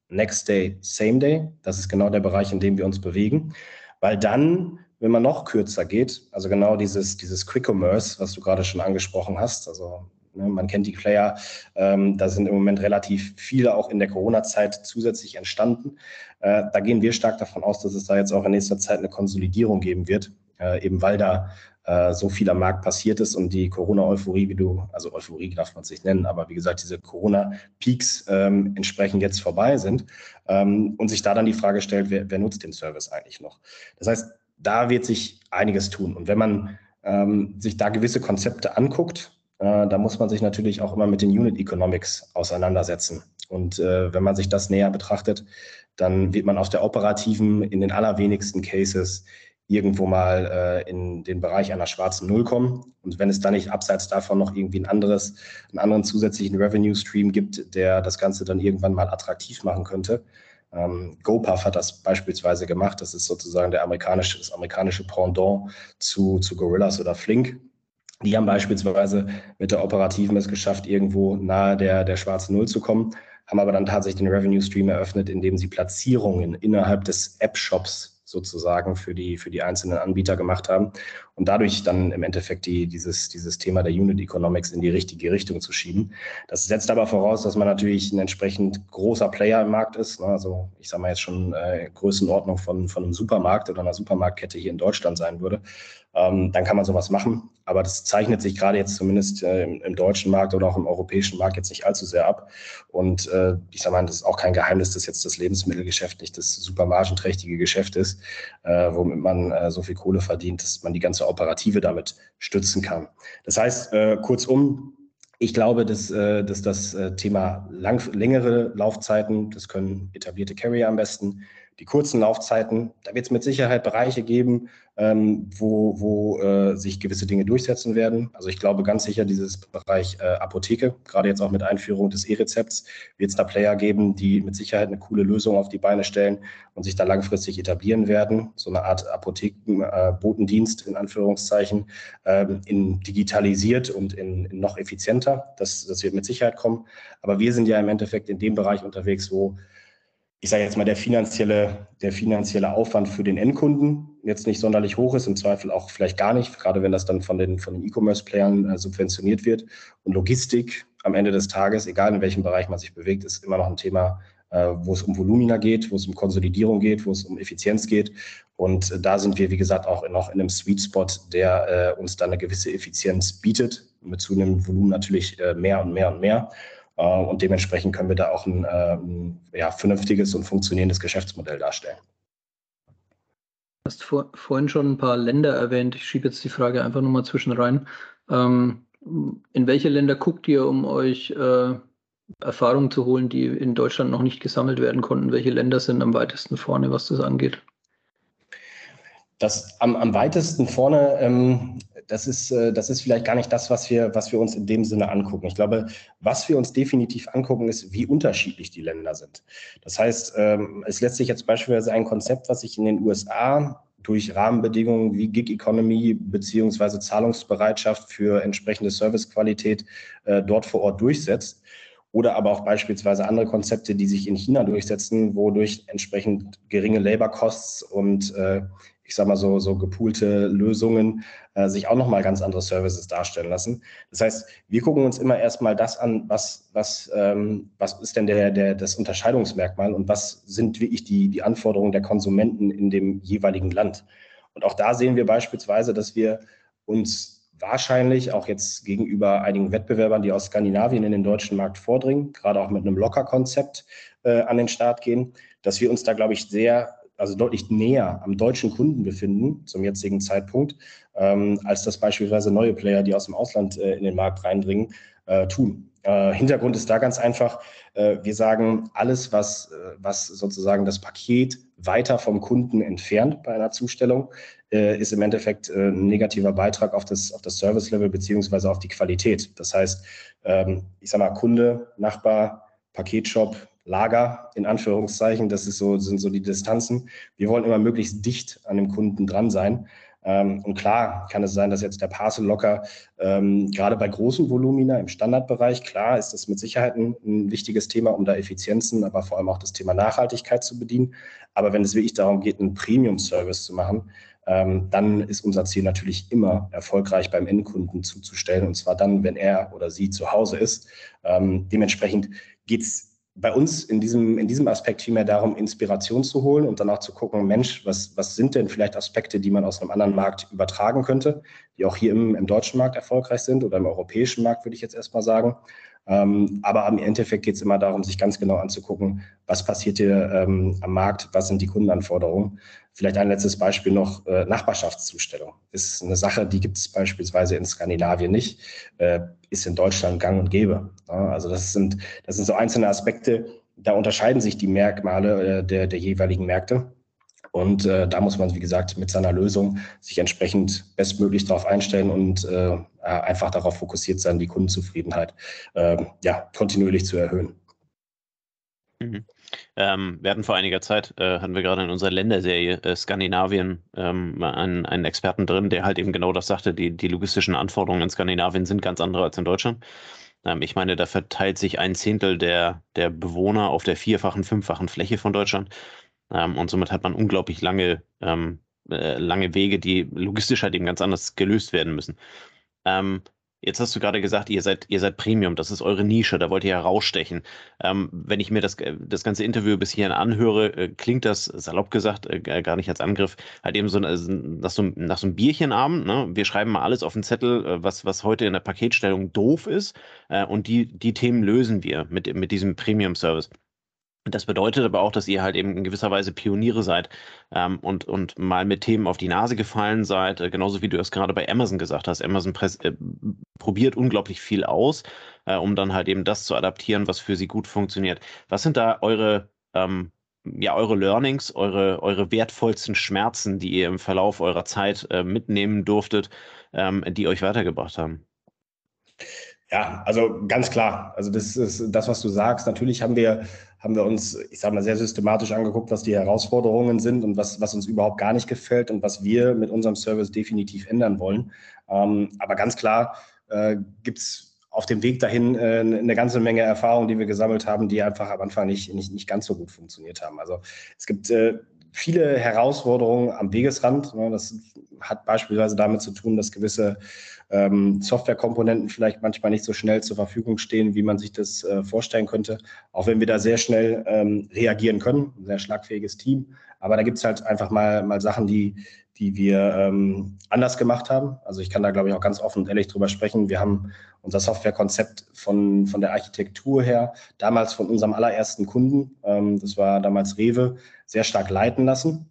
Next Day, Same Day, das ist genau der Bereich, in dem wir uns bewegen. Weil dann, wenn man noch kürzer geht, also genau dieses, dieses Quick Commerce, was du gerade schon angesprochen hast, also Ne, man kennt die Player, ähm, da sind im Moment relativ viele auch in der Corona-Zeit zusätzlich entstanden. Äh, da gehen wir stark davon aus, dass es da jetzt auch in nächster Zeit eine Konsolidierung geben wird, äh, eben weil da äh, so viel am Markt passiert ist und die Corona-Euphorie, wie du, also Euphorie darf man es nicht nennen, aber wie gesagt, diese Corona-Peaks ähm, entsprechend jetzt vorbei sind ähm, und sich da dann die Frage stellt, wer, wer, nutzt den Service eigentlich noch? Das heißt, da wird sich einiges tun. Und wenn man ähm, sich da gewisse Konzepte anguckt, äh, da muss man sich natürlich auch immer mit den Unit Economics auseinandersetzen. Und äh, wenn man sich das näher betrachtet, dann wird man aus der operativen in den allerwenigsten Cases irgendwo mal äh, in den Bereich einer schwarzen Null kommen. Und wenn es dann nicht abseits davon noch irgendwie ein anderes, einen anderen zusätzlichen Revenue Stream gibt, der das Ganze dann irgendwann mal attraktiv machen könnte. Ähm, GoPuff hat das beispielsweise gemacht. Das ist sozusagen der amerikanische, das amerikanische Pendant zu, zu Gorillas oder Flink. Die haben beispielsweise mit der Operativen es geschafft, irgendwo nahe der, der schwarzen Null zu kommen, haben aber dann tatsächlich den Revenue Stream eröffnet, indem sie Platzierungen innerhalb des App-Shops sozusagen für die, für die einzelnen Anbieter gemacht haben und dadurch dann im Endeffekt die, dieses, dieses Thema der Unit Economics in die richtige Richtung zu schieben. Das setzt aber voraus, dass man natürlich ein entsprechend großer Player im Markt ist. Ne? Also ich sage mal jetzt schon äh, Größenordnung von, von einem Supermarkt oder einer Supermarktkette hier in Deutschland sein würde ähm, dann kann man sowas machen. Aber das zeichnet sich gerade jetzt zumindest äh, im, im, deutschen Markt oder auch im europäischen Markt jetzt nicht allzu sehr ab. Und äh, ich sage mal, das ist auch kein Geheimnis, dass jetzt das Lebensmittelgeschäft nicht das super margenträchtige Geschäft ist, äh, womit man äh, so viel Kohle verdient, dass man die ganze Operative damit stützen kann. Das heißt, äh, kurzum, ich glaube, dass, äh, dass das Thema lang, längere Laufzeiten, das können etablierte Carrier am besten, die kurzen Laufzeiten, da wird es mit Sicherheit Bereiche geben, ähm, wo, wo äh, sich gewisse Dinge durchsetzen werden. Also ich glaube ganz sicher, dieses Bereich äh, Apotheke, gerade jetzt auch mit Einführung des E-Rezepts, wird es da Player geben, die mit Sicherheit eine coole Lösung auf die Beine stellen und sich da langfristig etablieren werden. So eine Art Apothekenbotendienst äh, in Anführungszeichen, ähm, in digitalisiert und in, in noch effizienter. Das, das wird mit Sicherheit kommen. Aber wir sind ja im Endeffekt in dem Bereich unterwegs, wo ich sage jetzt mal, der finanzielle, der finanzielle Aufwand für den Endkunden jetzt nicht sonderlich hoch ist, im Zweifel auch vielleicht gar nicht, gerade wenn das dann von den, von E-Commerce-Playern äh, subventioniert wird. Und Logistik am Ende des Tages, egal in welchem Bereich man sich bewegt, ist immer noch ein Thema, äh, wo es um Volumina geht, wo es um Konsolidierung geht, wo es um Effizienz geht. Und äh, da sind wir, wie gesagt, auch noch in einem Sweet Spot, der äh, uns dann eine gewisse Effizienz bietet, mit zunehmendem Volumen natürlich äh, mehr und mehr und mehr. Äh, und dementsprechend können wir da auch ein, ein ja, vernünftiges und funktionierendes Geschäftsmodell darstellen. Du hast vor, vorhin schon ein paar Länder erwähnt. Ich schiebe jetzt die Frage einfach nochmal zwischen rein. Ähm, in welche Länder guckt ihr, um euch äh, Erfahrungen zu holen, die in Deutschland noch nicht gesammelt werden konnten? Welche Länder sind am weitesten vorne, was das angeht? Das am, am weitesten vorne ähm, das ist, äh, das ist vielleicht gar nicht das, was wir, was wir uns in dem Sinne angucken. Ich glaube, was wir uns definitiv angucken, ist, wie unterschiedlich die Länder sind. Das heißt, ähm, es lässt sich jetzt beispielsweise ein Konzept, was sich in den USA durch Rahmenbedingungen wie Gig Economy beziehungsweise Zahlungsbereitschaft für entsprechende Servicequalität äh, dort vor Ort durchsetzt. Oder aber auch beispielsweise andere Konzepte, die sich in China durchsetzen, wodurch entsprechend geringe Labor Costs und äh, ich sag mal so, so gepoolte Lösungen äh, sich auch nochmal ganz andere Services darstellen lassen. Das heißt, wir gucken uns immer erstmal das an, was, was, ähm, was ist denn der, der, das Unterscheidungsmerkmal und was sind wirklich die, die Anforderungen der Konsumenten in dem jeweiligen Land. Und auch da sehen wir beispielsweise, dass wir uns wahrscheinlich auch jetzt gegenüber einigen Wettbewerbern, die aus Skandinavien in den deutschen Markt vordringen, gerade auch mit einem Locker-Konzept äh, an den Start gehen, dass wir uns da, glaube ich, sehr also deutlich näher am deutschen Kunden befinden zum jetzigen Zeitpunkt, ähm, als das beispielsweise neue Player, die aus dem Ausland äh, in den Markt reindringen, äh, tun. Äh, Hintergrund ist da ganz einfach. Äh, wir sagen, alles, was, äh, was sozusagen das Paket weiter vom Kunden entfernt bei einer Zustellung, äh, ist im Endeffekt ein negativer Beitrag auf das, auf das Service-Level beziehungsweise auf die Qualität. Das heißt, ähm, ich sage mal, Kunde, Nachbar, Paketshop, Lager, in Anführungszeichen. Das so, sind so die Distanzen. Wir wollen immer möglichst dicht an dem Kunden dran sein. Ähm, und klar kann es sein, dass jetzt der Parcel locker ähm, gerade bei großen Volumina im Standardbereich, klar ist das mit Sicherheit ein, wichtiges Thema, um da Effizienzen, aber vor allem auch das Thema Nachhaltigkeit zu bedienen. Aber wenn es wirklich darum geht, einen Premium-Service zu machen, ähm, dann ist unser Ziel natürlich immer erfolgreich beim Endkunden zuzustellen. Und zwar dann, wenn er oder sie zu Hause ist. Dementsprechend geht es bei uns in diesem, in diesem Aspekt vielmehr darum, Inspiration zu holen und dann auch zu gucken, Mensch, was, was sind denn vielleicht Aspekte, die man aus einem anderen Markt übertragen könnte, die auch hier im, im deutschen Markt erfolgreich sind oder im europäischen Markt, würde ich jetzt erstmal sagen. Ähm, aber im Endeffekt geht es immer darum, sich ganz genau anzugucken, was passiert hier ähm, am Markt, was sind die Kundenanforderungen. Vielleicht ein letztes Beispiel noch, äh, Nachbarschaftszustellung. Ist eine Sache, die gibt es beispielsweise in Skandinavien nicht, äh, ist in Deutschland gang und gäbe. Ja, also das sind, das sind so einzelne Aspekte, da unterscheiden sich die Merkmale äh, der, der jeweiligen Märkte. Und äh, da muss man, wie gesagt, mit seiner Lösung sich entsprechend bestmöglich darauf einstellen und äh, einfach darauf fokussiert sein, die Kundenzufriedenheit äh, ja, kontinuierlich zu erhöhen. Mhm. Ähm, wir hatten vor einiger Zeit, äh, hatten wir gerade in unserer Länderserie äh, Skandinavien ähm, einen, einen, Experten drin, der halt eben genau das sagte, die, die logistischen Anforderungen in Skandinavien sind ganz andere als in Deutschland. Ähm, ich meine, da verteilt sich ein Zehntel der, der Bewohner auf der vierfachen, fünffachen Fläche von Deutschland. Ähm, und somit hat man unglaublich lange, ähm, äh, lange Wege, die logistisch halt eben ganz anders gelöst werden müssen. Ähm, Jetzt hast du gerade gesagt, ihr seid, ihr seid Premium, das ist eure Nische, da wollt ihr herausstechen. Ähm, wenn ich mir das, das ganze Interview bis hierhin anhöre, äh, klingt das, salopp gesagt, äh, gar nicht als Angriff, halt eben so, also nach, so nach so einem Bierchenabend. Ne? Wir schreiben mal alles auf den Zettel, äh, was, was heute in der Paketstellung doof ist. Äh, und die, die Themen lösen wir mit, mit diesem Premium-Service. Das bedeutet aber auch, dass ihr halt eben in gewisser Weise Pioniere seid ähm, und, und mal mit Themen auf die Nase gefallen seid, äh, genauso wie du es gerade bei Amazon gesagt hast. Amazon äh, probiert unglaublich viel aus, äh, um dann halt eben das zu adaptieren, was für sie gut funktioniert. Was sind da eure, ähm, ja, eure Learnings, eure, eure wertvollsten Schmerzen, die ihr im Verlauf eurer Zeit äh, mitnehmen durftet, ähm, die euch weitergebracht haben? Ja, also ganz klar. Also das ist das, was du sagst. Natürlich haben wir, haben wir uns, ich sage mal, sehr systematisch angeguckt, was die Herausforderungen sind und was, was uns überhaupt gar nicht gefällt und was wir mit unserem Service definitiv ändern wollen. Ähm, aber ganz klar äh, gibt es auf dem Weg dahin äh, eine ganze Menge Erfahrungen, die wir gesammelt haben, die einfach am Anfang nicht, nicht, nicht ganz so gut funktioniert haben. Also es gibt äh, viele Herausforderungen am Wegesrand. Das hat beispielsweise damit zu tun, dass gewisse ähm, Softwarekomponenten vielleicht manchmal nicht so schnell zur Verfügung stehen, wie man sich das äh, vorstellen könnte. Auch wenn wir da sehr schnell ähm, reagieren können, ein sehr schlagfähiges Team. Aber da gibt es halt einfach mal, mal Sachen, die, die wir ähm, anders gemacht haben. Also ich kann da, glaube ich, auch ganz offen und ehrlich drüber sprechen. Wir haben unser Softwarekonzept von, von der Architektur her damals von unserem allerersten Kunden, ähm, das war damals Rewe, sehr stark leiten lassen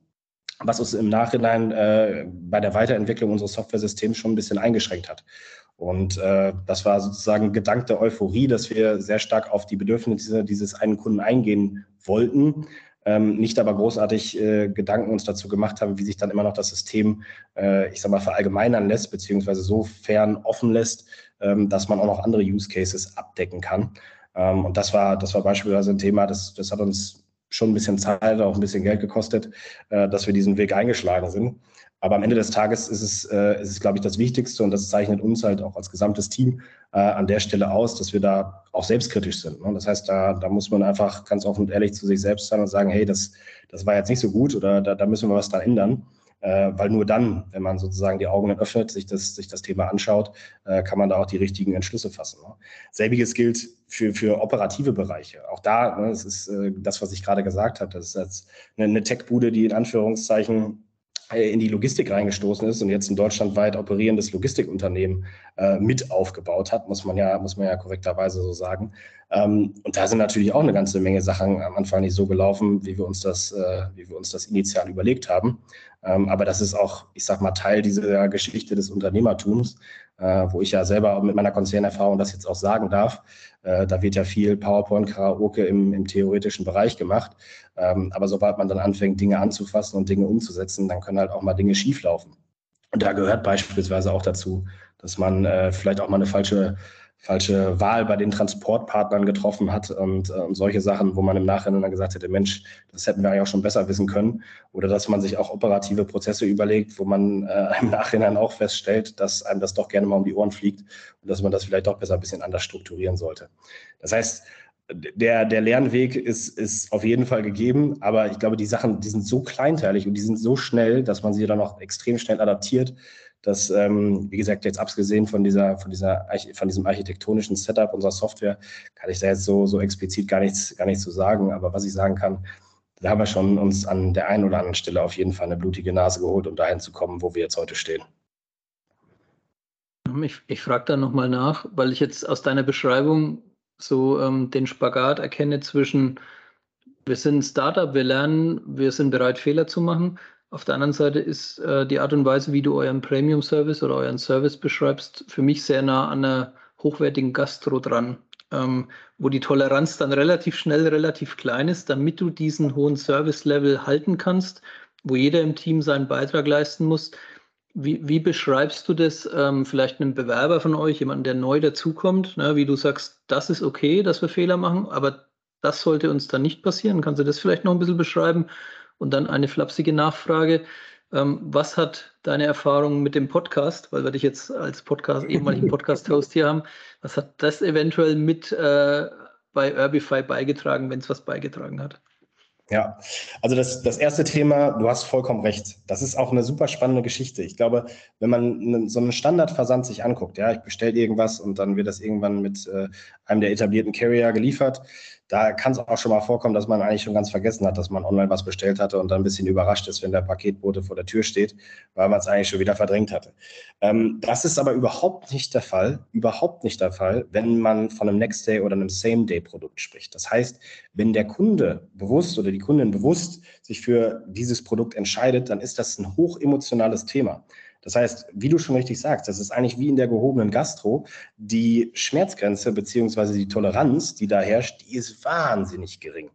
was uns im Nachhinein äh, bei der Weiterentwicklung unseres Software-Systems schon ein bisschen eingeschränkt hat. Und äh, das war sozusagen Gedank der Euphorie, dass wir sehr stark auf die Bedürfnisse dieses einen Kunden eingehen wollten, ähm, nicht aber großartig äh, Gedanken uns dazu gemacht haben, wie sich dann immer noch das System, äh, ich sag mal, verallgemeinern lässt, beziehungsweise so fern offen lässt, ähm, dass man auch noch andere Use Cases abdecken kann. Ähm, und das war, das war beispielsweise ein Thema, das, das hat uns schon ein bisschen Zeit, auch ein bisschen Geld gekostet, äh, dass wir diesen Weg eingeschlagen sind. Aber am Ende des Tages ist es, äh, ist es, glaube ich, das Wichtigste und das zeichnet uns halt auch als gesamtes Team äh, an der Stelle aus, dass wir da auch selbstkritisch sind. Ne? Das heißt, da, da muss man einfach ganz offen und ehrlich zu sich selbst sein und sagen, hey, das, das war jetzt nicht so gut oder da, da müssen wir was dran ändern. Äh, weil nur dann, wenn man sozusagen die Augen öffnet, sich das, sich das Thema anschaut, äh, kann man da auch die richtigen Entschlüsse fassen. Ne? Selbiges gilt für, für operative Bereiche. Auch da, ne, das ist äh, das, was ich gerade gesagt habe, das ist jetzt eine, eine Tech-Bude, die in Anführungszeichen in die Logistik reingestoßen ist und jetzt ein deutschlandweit operierendes Logistikunternehmen äh, mit aufgebaut hat, muss man ja, muss man ja korrekterweise so sagen. Ähm, und da sind natürlich auch eine ganze Menge Sachen am Anfang nicht so gelaufen, wie wir uns das, äh, wie wir uns das initial überlegt haben. Ähm, aber das ist auch, ich sag mal, Teil dieser Geschichte des Unternehmertums, äh, wo ich ja selber mit meiner Konzernerfahrung das jetzt auch sagen darf. Äh, da wird ja viel PowerPoint, Karaoke im, im theoretischen Bereich gemacht. Ähm, aber sobald man dann anfängt, Dinge anzufassen und Dinge umzusetzen, dann können halt auch mal Dinge schieflaufen. Und da gehört beispielsweise auch dazu, dass man äh, vielleicht auch mal eine falsche falsche Wahl bei den Transportpartnern getroffen hat und, äh, solche Sachen, wo man im Nachhinein dann gesagt hätte, Mensch, das hätten wir eigentlich auch schon besser wissen können. Oder dass man sich auch operative Prozesse überlegt, wo man äh, im Nachhinein auch feststellt, dass einem das doch gerne mal um die Ohren fliegt und dass man das vielleicht doch besser ein bisschen anders strukturieren sollte. Das heißt, der, der Lernweg ist, ist auf jeden Fall gegeben, aber ich glaube, die Sachen, die sind so kleinteilig und die sind so schnell, dass man sie dann auch extrem schnell adaptiert dass, ähm, wie gesagt, jetzt abgesehen von dieser, von dieser, von diesem architektonischen Setup unserer Software, kann ich da jetzt so, so explizit gar nichts, gar nichts zu sagen. Aber was ich sagen kann, da haben wir schon uns an der einen oder anderen Stelle auf jeden Fall eine blutige Nase geholt, um dahin zu kommen, wo wir jetzt heute stehen. Ich, ich frage da nochmal nach, weil ich jetzt aus deiner Beschreibung so ähm, den Spagat erkenne zwischen, wir sind ein Startup, wir lernen, wir sind bereit, Fehler zu machen, auf der anderen Seite ist äh, die Art und Weise, wie du euren Premium-Service oder euren Service beschreibst, für mich sehr nah an einer hochwertigen Gastro dran, ähm, wo die Toleranz dann relativ schnell relativ klein ist, damit du diesen hohen Service-Level halten kannst, wo jeder im Team seinen Beitrag leisten muss. Wie, wie beschreibst du das ähm, vielleicht einem Bewerber von euch, jemanden, der neu dazukommt, ne, wie du sagst, das ist okay, dass wir Fehler machen, aber das sollte uns dann nicht passieren. Kannst du das vielleicht noch ein bisschen beschreiben? Und dann eine flapsige Nachfrage. Ähm, was hat deine Erfahrung mit dem Podcast, weil wir dich jetzt als Podcast, ehemaligen Podcast-Host hier haben, was hat das eventuell mit äh, bei Urbify beigetragen, wenn es was beigetragen hat? Ja, also das, das erste Thema, du hast vollkommen recht. Das ist auch eine super spannende Geschichte. Ich glaube, wenn man so einen Standardversand sich anguckt, ja, ich bestelle irgendwas und dann wird das irgendwann mit äh, einem der etablierten Carrier geliefert, da kann es auch schon mal vorkommen, dass man eigentlich schon ganz vergessen hat, dass man online was bestellt hatte und dann ein bisschen überrascht ist, wenn der Paketbote vor der Tür steht, weil man es eigentlich schon wieder verdrängt hatte. Ähm, das ist aber überhaupt nicht der Fall, überhaupt nicht der Fall, wenn man von einem Next-Day oder einem Same-Day-Produkt spricht. Das heißt, wenn der Kunde bewusst oder die Kundin bewusst sich für dieses Produkt entscheidet, dann ist das ein hochemotionales Thema. Das heißt, wie du schon richtig sagst, das ist eigentlich wie in der gehobenen Gastro. Die Schmerzgrenze beziehungsweise die Toleranz, die da herrscht, die ist wahnsinnig gering.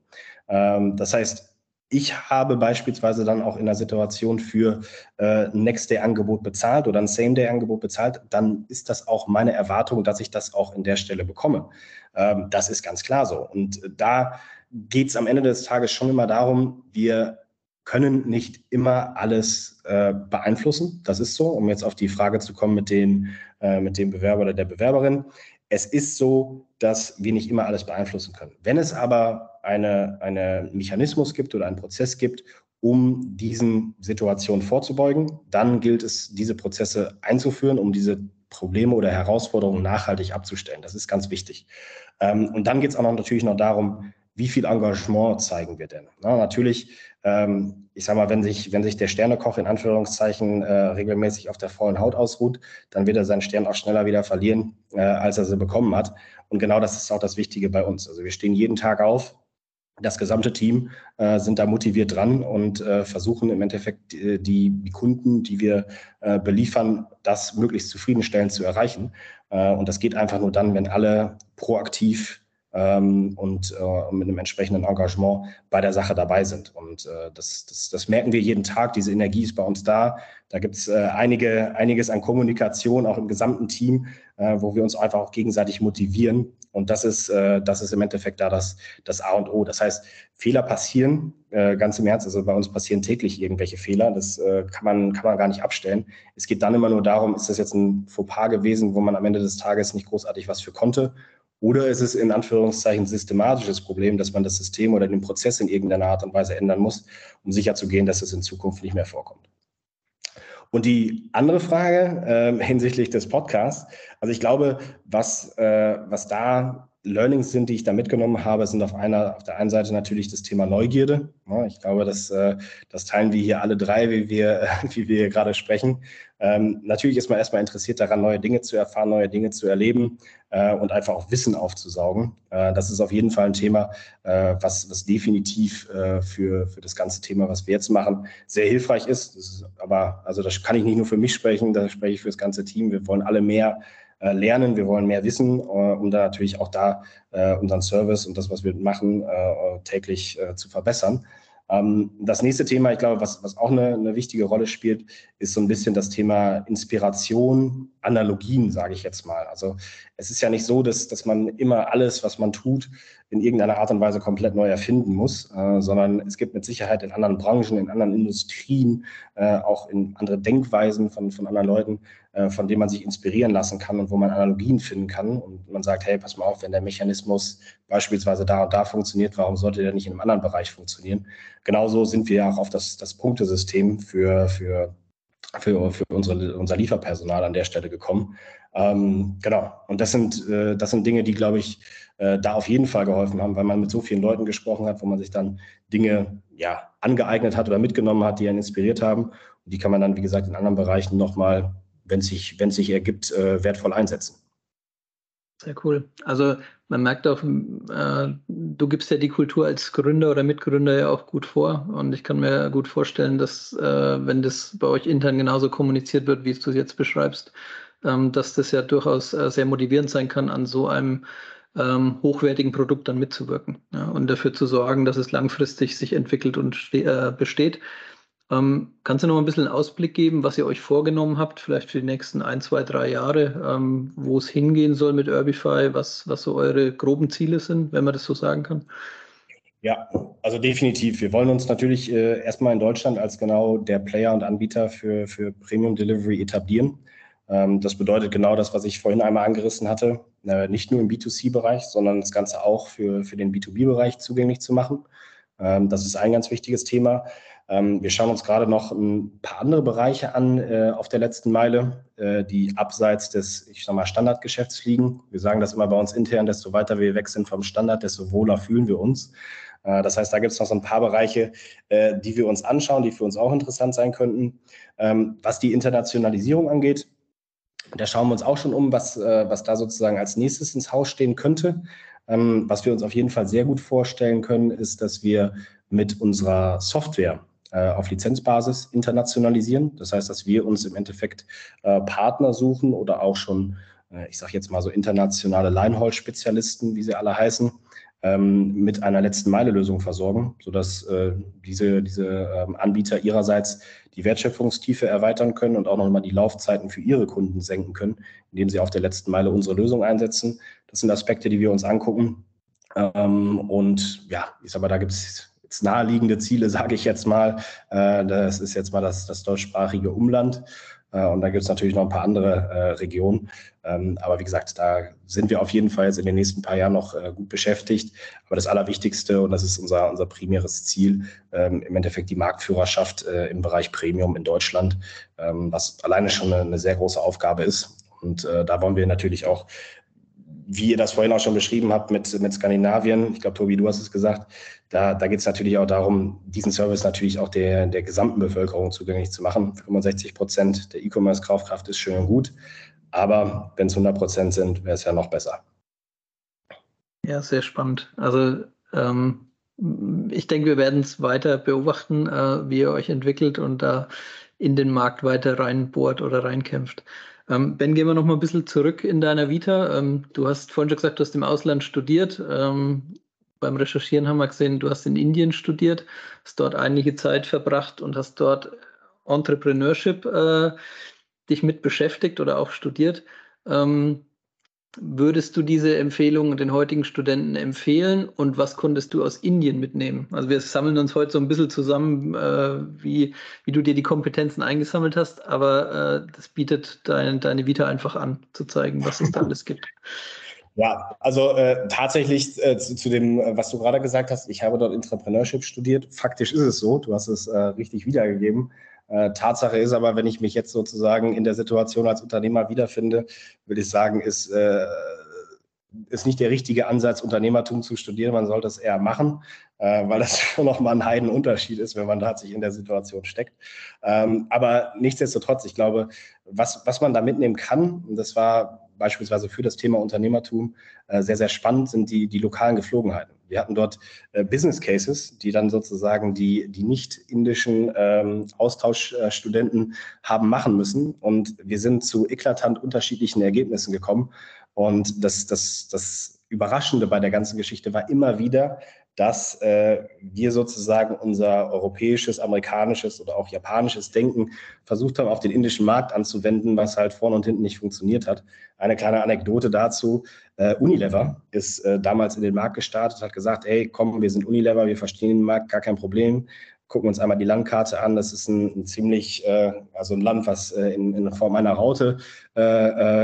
Ähm, das heißt, ich habe beispielsweise dann auch in der Situation für äh, ein Next-Day-Angebot bezahlt oder ein Same-Day-Angebot bezahlt, dann ist das auch meine Erwartung, dass ich das auch in der Stelle bekomme. Ähm, das ist ganz klar so. Und da geht es am Ende des Tages schon immer darum, wir können nicht immer alles äh, beeinflussen. Das ist so, um jetzt auf die Frage zu kommen mit, den, äh, mit dem Bewerber oder der Bewerberin. Es ist so, dass wir nicht immer alles beeinflussen können. Wenn es aber einen eine Mechanismus gibt oder einen Prozess gibt, um diesen Situationen vorzubeugen, dann gilt es, diese Prozesse einzuführen, um diese Probleme oder Herausforderungen nachhaltig abzustellen. Das ist ganz wichtig. Ähm, und dann geht es auch noch natürlich noch darum, wie viel Engagement zeigen wir denn? Na, natürlich, ähm, ich sage mal, wenn sich, wenn sich der Sternekoch in Anführungszeichen äh, regelmäßig auf der vollen Haut ausruht, dann wird er seinen Stern auch schneller wieder verlieren, äh, als er sie bekommen hat. Und genau das ist auch das Wichtige bei uns. Also wir stehen jeden Tag auf, das gesamte Team äh, sind da motiviert dran und äh, versuchen im Endeffekt die, die, Kunden, die wir äh, beliefern, das möglichst zufriedenstellend zu erreichen. Äh, und das geht einfach nur dann, wenn alle proaktiv ähm, und äh, mit einem entsprechenden Engagement bei der Sache dabei sind. Und äh, das, das, das merken wir jeden Tag. Diese Energie ist bei uns da. Da gibt es äh, einige, einiges an Kommunikation, auch im gesamten Team, äh, wo wir uns einfach auch gegenseitig motivieren. Und das ist, äh, das ist im Endeffekt da das, das A und O. Das heißt, Fehler passieren, äh, ganz im Ernst. Also bei uns passieren täglich irgendwelche Fehler. Das kann, man, kann man gar nicht abstellen. Es geht dann immer nur darum, ist das jetzt ein Fauxpas gewesen, wo man am Ende des Tages nicht großartig was für konnte? Oder ist es in Anführungszeichen systematisches Problem, dass man das System oder den Prozess in irgendeiner Art und Weise ändern muss, um sicherzugehen, dass es in Zukunft nicht mehr vorkommt? Und die andere Frage äh, hinsichtlich des Podcasts, also ich glaube, was, äh, was da Learnings sind, die ich da mitgenommen habe, sind auf einer, auf der einen Seite natürlich das Thema Neugierde. Ich glaube, das, äh, das teilen wir hier alle drei, wie wir, wie wir gerade sprechen. Ähm, natürlich ist man erstmal interessiert daran, neue Dinge zu erfahren, neue Dinge zu erleben äh, und einfach auch Wissen aufzusaugen. Äh, das ist auf jeden Fall ein Thema, was, was definitiv für, für das ganze Thema, was wir jetzt machen, sehr hilfreich ist. ist. Aber also das kann ich nicht nur für mich sprechen, da spreche ich für das ganze Team. Wir wollen alle mehr lernen, wir wollen mehr wissen, äh, um da natürlich auch da äh, unseren Service und das, was wir machen, täglich zu verbessern. Ähm, das nächste Thema, ich glaube, was, was auch eine, eine, wichtige Rolle spielt, ist so ein bisschen das Thema Inspiration, Analogien, sage ich jetzt mal. Also es ist ja nicht so, dass, dass man immer alles, was man tut, in irgendeiner Art und Weise komplett neu erfinden muss, äh, sondern es gibt mit Sicherheit in anderen Branchen, in anderen Industrien, äh, auch in andere Denkweisen von, von anderen Leuten, äh, von denen man sich inspirieren lassen kann und wo man Analogien finden kann. Und man sagt, hey, pass mal auf, wenn der Mechanismus beispielsweise da und da funktioniert, warum sollte der nicht in einem anderen Bereich funktionieren? Genauso sind wir auch auf das, das Punktesystem für, für für, für unsere, unser Lieferpersonal an der Stelle gekommen. Ähm, genau. Und das sind, äh, das sind Dinge, die, glaube ich, äh, da auf jeden Fall geholfen haben, weil man mit so vielen Leuten gesprochen hat, wo man sich dann Dinge ja, angeeignet hat oder mitgenommen hat, die einen inspiriert haben. Und die kann man dann, wie gesagt, in anderen Bereichen nochmal, wenn es sich, wenn sich ergibt, äh, wertvoll einsetzen. Sehr cool. Also man merkt auch, äh, du gibst ja die Kultur als Gründer oder Mitgründer ja auch gut vor. Und ich kann mir gut vorstellen, dass äh, wenn das bei euch intern genauso kommuniziert wird, wie du es jetzt beschreibst, ähm, dass das ja durchaus äh, sehr motivierend sein kann, an so einem ähm, hochwertigen Produkt dann mitzuwirken ja, und dafür zu sorgen, dass es langfristig sich entwickelt und äh, besteht. Ähm, kannst du noch ein bisschen Ausblick geben, was ihr euch vorgenommen habt, vielleicht für die nächsten ein, zwei, drei Jahre, ähm, wo es hingehen soll mit Urbify, was, was so eure groben Ziele sind, wenn man das so sagen kann? Ja, also definitiv. Wir wollen uns natürlich äh, erstmal in Deutschland als genau der Player und Anbieter für, für Premium Delivery etablieren. Ähm, das bedeutet genau das, was ich vorhin einmal angerissen hatte, äh, nicht nur im B2C-Bereich, sondern das Ganze auch für, für den B2B-Bereich zugänglich zu machen. Ähm, das ist ein ganz wichtiges Thema. Ähm, wir schauen uns gerade noch ein paar andere Bereiche an äh, auf der letzten Meile, äh, die abseits des, ich sag mal, Standardgeschäfts liegen. Wir sagen das immer bei uns intern, desto weiter wir weg sind vom Standard, desto wohler fühlen wir uns. Äh, das heißt, da gibt es noch so ein paar Bereiche, äh, die wir uns anschauen, die für uns auch interessant sein könnten. Ähm, was die Internationalisierung angeht, da schauen wir uns auch schon um, was, äh, was da sozusagen als nächstes ins Haus stehen könnte. Ähm, was wir uns auf jeden Fall sehr gut vorstellen können, ist, dass wir mit unserer Software äh, auf Lizenzbasis internationalisieren. Das heißt, dass wir uns im Endeffekt äh, Partner suchen oder auch schon, äh, ich sage jetzt mal so internationale Leinholz-Spezialisten, wie sie alle heißen, ähm, mit einer letzten Meile-Lösung versorgen, sodass diese, diese ähm, Anbieter ihrerseits die Wertschöpfungstiefe erweitern können und auch nochmal die Laufzeiten für ihre Kunden senken können, indem sie auf der letzten Meile unsere Lösung einsetzen. Das sind Aspekte, die wir uns angucken. Ähm, und ja, ich sage mal, da gibt es naheliegende Ziele, sage ich jetzt mal. Äh, das ist jetzt mal das, das deutschsprachige Umland. Äh, und da gibt es natürlich noch ein paar andere äh, Regionen. Ähm, aber wie gesagt, da sind wir auf jeden Fall jetzt in den nächsten paar Jahren noch gut beschäftigt. Aber das Allerwichtigste, und das ist unser, unser primäres Ziel, ähm, im Endeffekt die Marktführerschaft im Bereich Premium in Deutschland, ähm, was alleine schon eine, eine sehr große Aufgabe ist. Und da wollen wir natürlich auch wie ihr das vorhin auch schon beschrieben habt mit, mit Skandinavien, ich glaube, Tobi, du hast es gesagt, da, da geht es natürlich auch darum, diesen Service natürlich auch der, der gesamten Bevölkerung zugänglich zu machen. 65 Prozent der E-Commerce-Kaufkraft ist schön und gut, aber wenn es 100 Prozent sind, wäre es ja noch besser. Ja, sehr spannend. Also ähm, ich denke, wir werden es weiter beobachten, äh, wie ihr euch entwickelt und da in den Markt weiter reinbohrt oder reinkämpft. Ähm, ben, gehen wir noch mal ein bisschen zurück in deiner Vita. Ähm, du hast vorhin schon gesagt, du hast im Ausland studiert. Ähm, beim Recherchieren haben wir gesehen, du hast in Indien studiert, hast dort einige Zeit verbracht und hast dort Entrepreneurship äh, dich mit beschäftigt oder auch studiert. Ähm, würdest du diese Empfehlung den heutigen Studenten empfehlen und was konntest du aus Indien mitnehmen? Also wir sammeln uns heute so ein bisschen zusammen, äh, wie, wie du dir die Kompetenzen eingesammelt hast, aber äh, das bietet dein, deine Vita einfach an, zu zeigen, was es da alles gibt. Ja, also äh, tatsächlich äh, zu, zu, dem, was du gerade gesagt hast, ich habe dort Entrepreneurship studiert. Faktisch ist es so, du hast es äh, richtig wiedergegeben. Äh, Tatsache ist aber, wenn ich mich jetzt sozusagen in der Situation als Unternehmer wiederfinde, würde ich sagen, ist, äh, ist nicht der richtige Ansatz, Unternehmertum zu studieren. Man sollte es eher machen, äh, weil das schon nochmal ein Heidenunterschied ist, wenn man tatsächlich in der Situation steckt. Ähm, aber nichtsdestotrotz, ich glaube, was, was man da mitnehmen kann, und das war beispielsweise für das Thema Unternehmertum äh, sehr, sehr spannend, sind die, die lokalen Geflogenheiten. Wir hatten dort äh, Business Cases, die dann sozusagen die, die nicht indischen ähm, Austauschstudenten haben machen müssen. Und wir sind zu eklatant unterschiedlichen Ergebnissen gekommen. Und das, das, das Überraschende bei der ganzen Geschichte war immer wieder, dass äh, wir sozusagen unser europäisches, amerikanisches oder auch japanisches Denken versucht haben, auf den indischen Markt anzuwenden, was halt vorne und hinten nicht funktioniert hat. Eine kleine Anekdote dazu. Äh, Unilever ist äh, damals in den Markt gestartet, hat gesagt, hey, komm, wir sind Unilever, wir verstehen den Markt, gar kein Problem gucken uns einmal die Landkarte an. Das ist ein, ein ziemlich, äh, also ein Land, was äh, in, in Form einer Raute äh,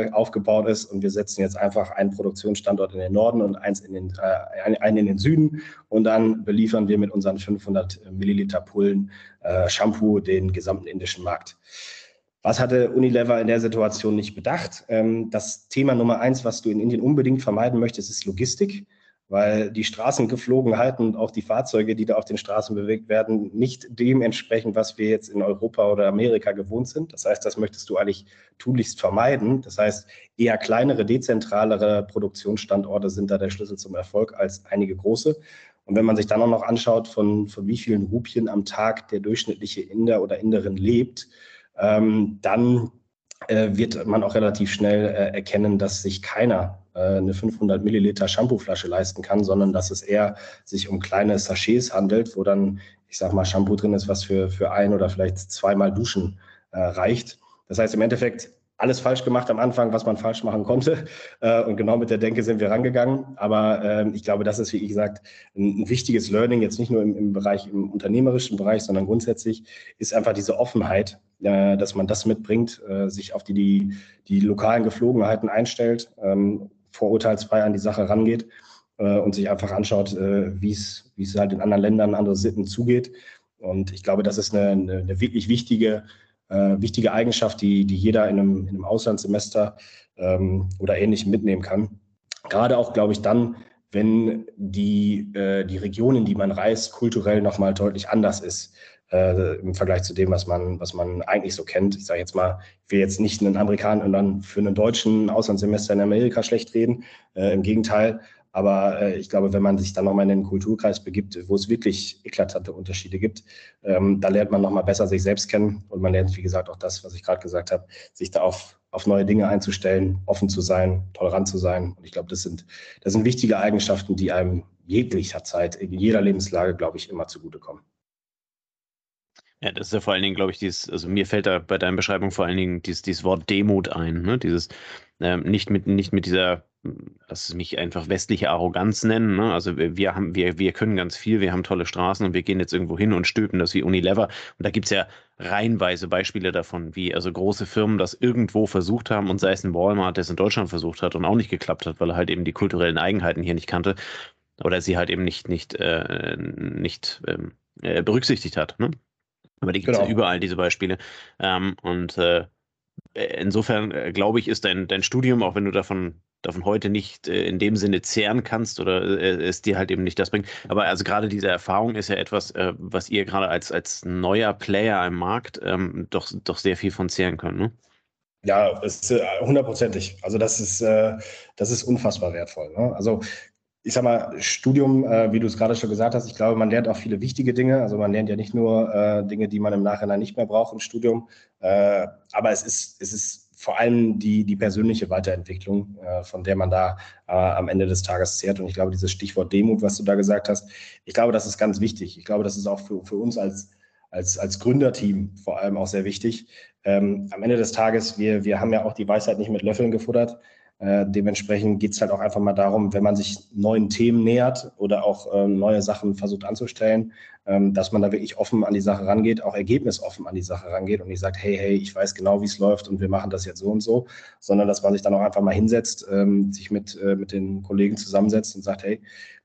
äh, aufgebaut ist. Und wir setzen jetzt einfach einen Produktionsstandort in den Norden und eins in den, äh, einen in den Süden. Und dann beliefern wir mit unseren 500 Milliliter Pullen äh, Shampoo den gesamten indischen Markt. Was hatte Unilever in der Situation nicht bedacht? Ähm, das Thema Nummer eins, was du in Indien unbedingt vermeiden möchtest, ist Logistik weil die Straßengeflogenheiten und auch die Fahrzeuge, die da auf den Straßen bewegt werden, nicht dem entsprechen, was wir jetzt in Europa oder Amerika gewohnt sind. Das heißt, das möchtest du eigentlich tunlichst vermeiden. Das heißt, eher kleinere, dezentralere Produktionsstandorte sind da der Schlüssel zum Erfolg als einige große. Und wenn man sich dann auch noch anschaut, von, von wie vielen Rupien am Tag der durchschnittliche Inder oder Inderin lebt, ähm, dann wird man auch relativ schnell äh, erkennen, dass sich keiner äh, eine 500 Milliliter Shampooflasche leisten kann, sondern dass es eher sich um kleine Sachets handelt, wo dann, ich sag mal, Shampoo drin ist, was für, für ein oder vielleicht zweimal Duschen äh, reicht. Das heißt im Endeffekt, alles falsch gemacht am Anfang, was man falsch machen konnte. Äh, und genau mit der Denke sind wir rangegangen. Aber äh, ich glaube, das ist, wie gesagt, ein, wichtiges Learning, jetzt nicht nur im, im, Bereich, im unternehmerischen Bereich, sondern grundsätzlich ist einfach diese Offenheit, äh, dass man das mitbringt, äh, sich auf die, die, die lokalen Geflogenheiten einstellt, ähm, vorurteilsfrei an die Sache rangeht und sich einfach anschaut, äh, wie es halt in anderen Ländern, andere Sitten zugeht. Und ich glaube, das ist eine, eine, eine wirklich wichtige äh, wichtige Eigenschaft, die, die jeder in einem, in einem Auslandssemester ähm, oder ähnlichem mitnehmen kann. Gerade auch, glaube ich, dann, wenn die, äh, die Region, in die man reist, kulturell nochmal deutlich anders ist äh, im Vergleich zu dem, was man, was man eigentlich so kennt. Ich sage jetzt mal, ich will jetzt nicht einen Amerikaner und dann für einen deutschen Auslandssemester in Amerika schlecht reden. Äh, Im Gegenteil, aber äh, ich glaube, wenn man sich dann nochmal in den Kulturkreis begibt, wo es wirklich eklatante Unterschiede gibt, ähm, da lernt man nochmal besser sich selbst kennen und man lernt, wie gesagt, auch das, was ich gerade gesagt habe, sich da auf, auf neue Dinge einzustellen, offen zu sein, tolerant zu sein. Und ich glaube, das sind, das sind wichtige Eigenschaften, die einem jeglicher Zeit, in jeder Lebenslage, glaube ich, immer zugutekommen. Ja, das ist ja vor allen Dingen, glaube ich, dieses, also mir fällt da bei deiner Beschreibung vor allen Dingen dieses, dieses Wort Demut ein, ne? Dieses ähm, nicht mit, nicht mit dieser lass es mich einfach westliche Arroganz nennen. Ne? Also wir, haben, wir, wir können ganz viel, wir haben tolle Straßen und wir gehen jetzt irgendwo hin und stülpen das wie Unilever. Und da gibt es ja reihenweise Beispiele davon, wie also große Firmen das irgendwo versucht haben und sei es ein Walmart, der es in Deutschland versucht hat und auch nicht geklappt hat, weil er halt eben die kulturellen Eigenheiten hier nicht kannte oder sie halt eben nicht, nicht, äh, nicht ähm, äh, berücksichtigt hat. Ne? Aber die gibt es genau. ja überall, diese Beispiele. Ähm, und äh, insofern äh, glaube ich, ist dein, dein Studium, auch wenn du davon davon heute nicht äh, in dem Sinne zehren kannst oder äh, es dir halt eben nicht das bringt. Aber also gerade diese Erfahrung ist ja etwas, äh, was ihr gerade als, als neuer Player im Markt ähm, doch, doch sehr viel von zehren könnt, ne? Ja, äh, hundertprozentig. also das ist, äh, das ist unfassbar wertvoll. Ne? Also ich sag mal, Studium, äh, wie du es gerade schon gesagt hast, ich glaube, man lernt auch viele wichtige Dinge. Also man lernt ja nicht nur äh, Dinge, die man im Nachhinein nicht mehr braucht im Studium, äh, aber es ist, es ist vor allem die, die persönliche Weiterentwicklung, äh, von der man da äh, am Ende des Tages zehrt. Und ich glaube, dieses Stichwort Demut, was du da gesagt hast, ich glaube, das ist ganz wichtig. Ich glaube, das ist auch für, für uns als, als, als Gründerteam vor allem auch sehr wichtig. Ähm, am Ende des Tages, wir, wir haben ja auch die Weisheit nicht mit Löffeln gefuttert. Äh, dementsprechend geht es halt auch einfach mal darum, wenn man sich neuen Themen nähert oder auch äh, neue Sachen versucht anzustellen, ähm, dass man da wirklich offen an die Sache rangeht, auch ergebnisoffen an die Sache rangeht und nicht sagt, hey, hey, ich weiß genau, wie es läuft und wir machen das jetzt so und so, sondern dass man sich dann auch einfach mal hinsetzt, ähm, sich mit, äh, mit den Kollegen zusammensetzt und sagt, hey,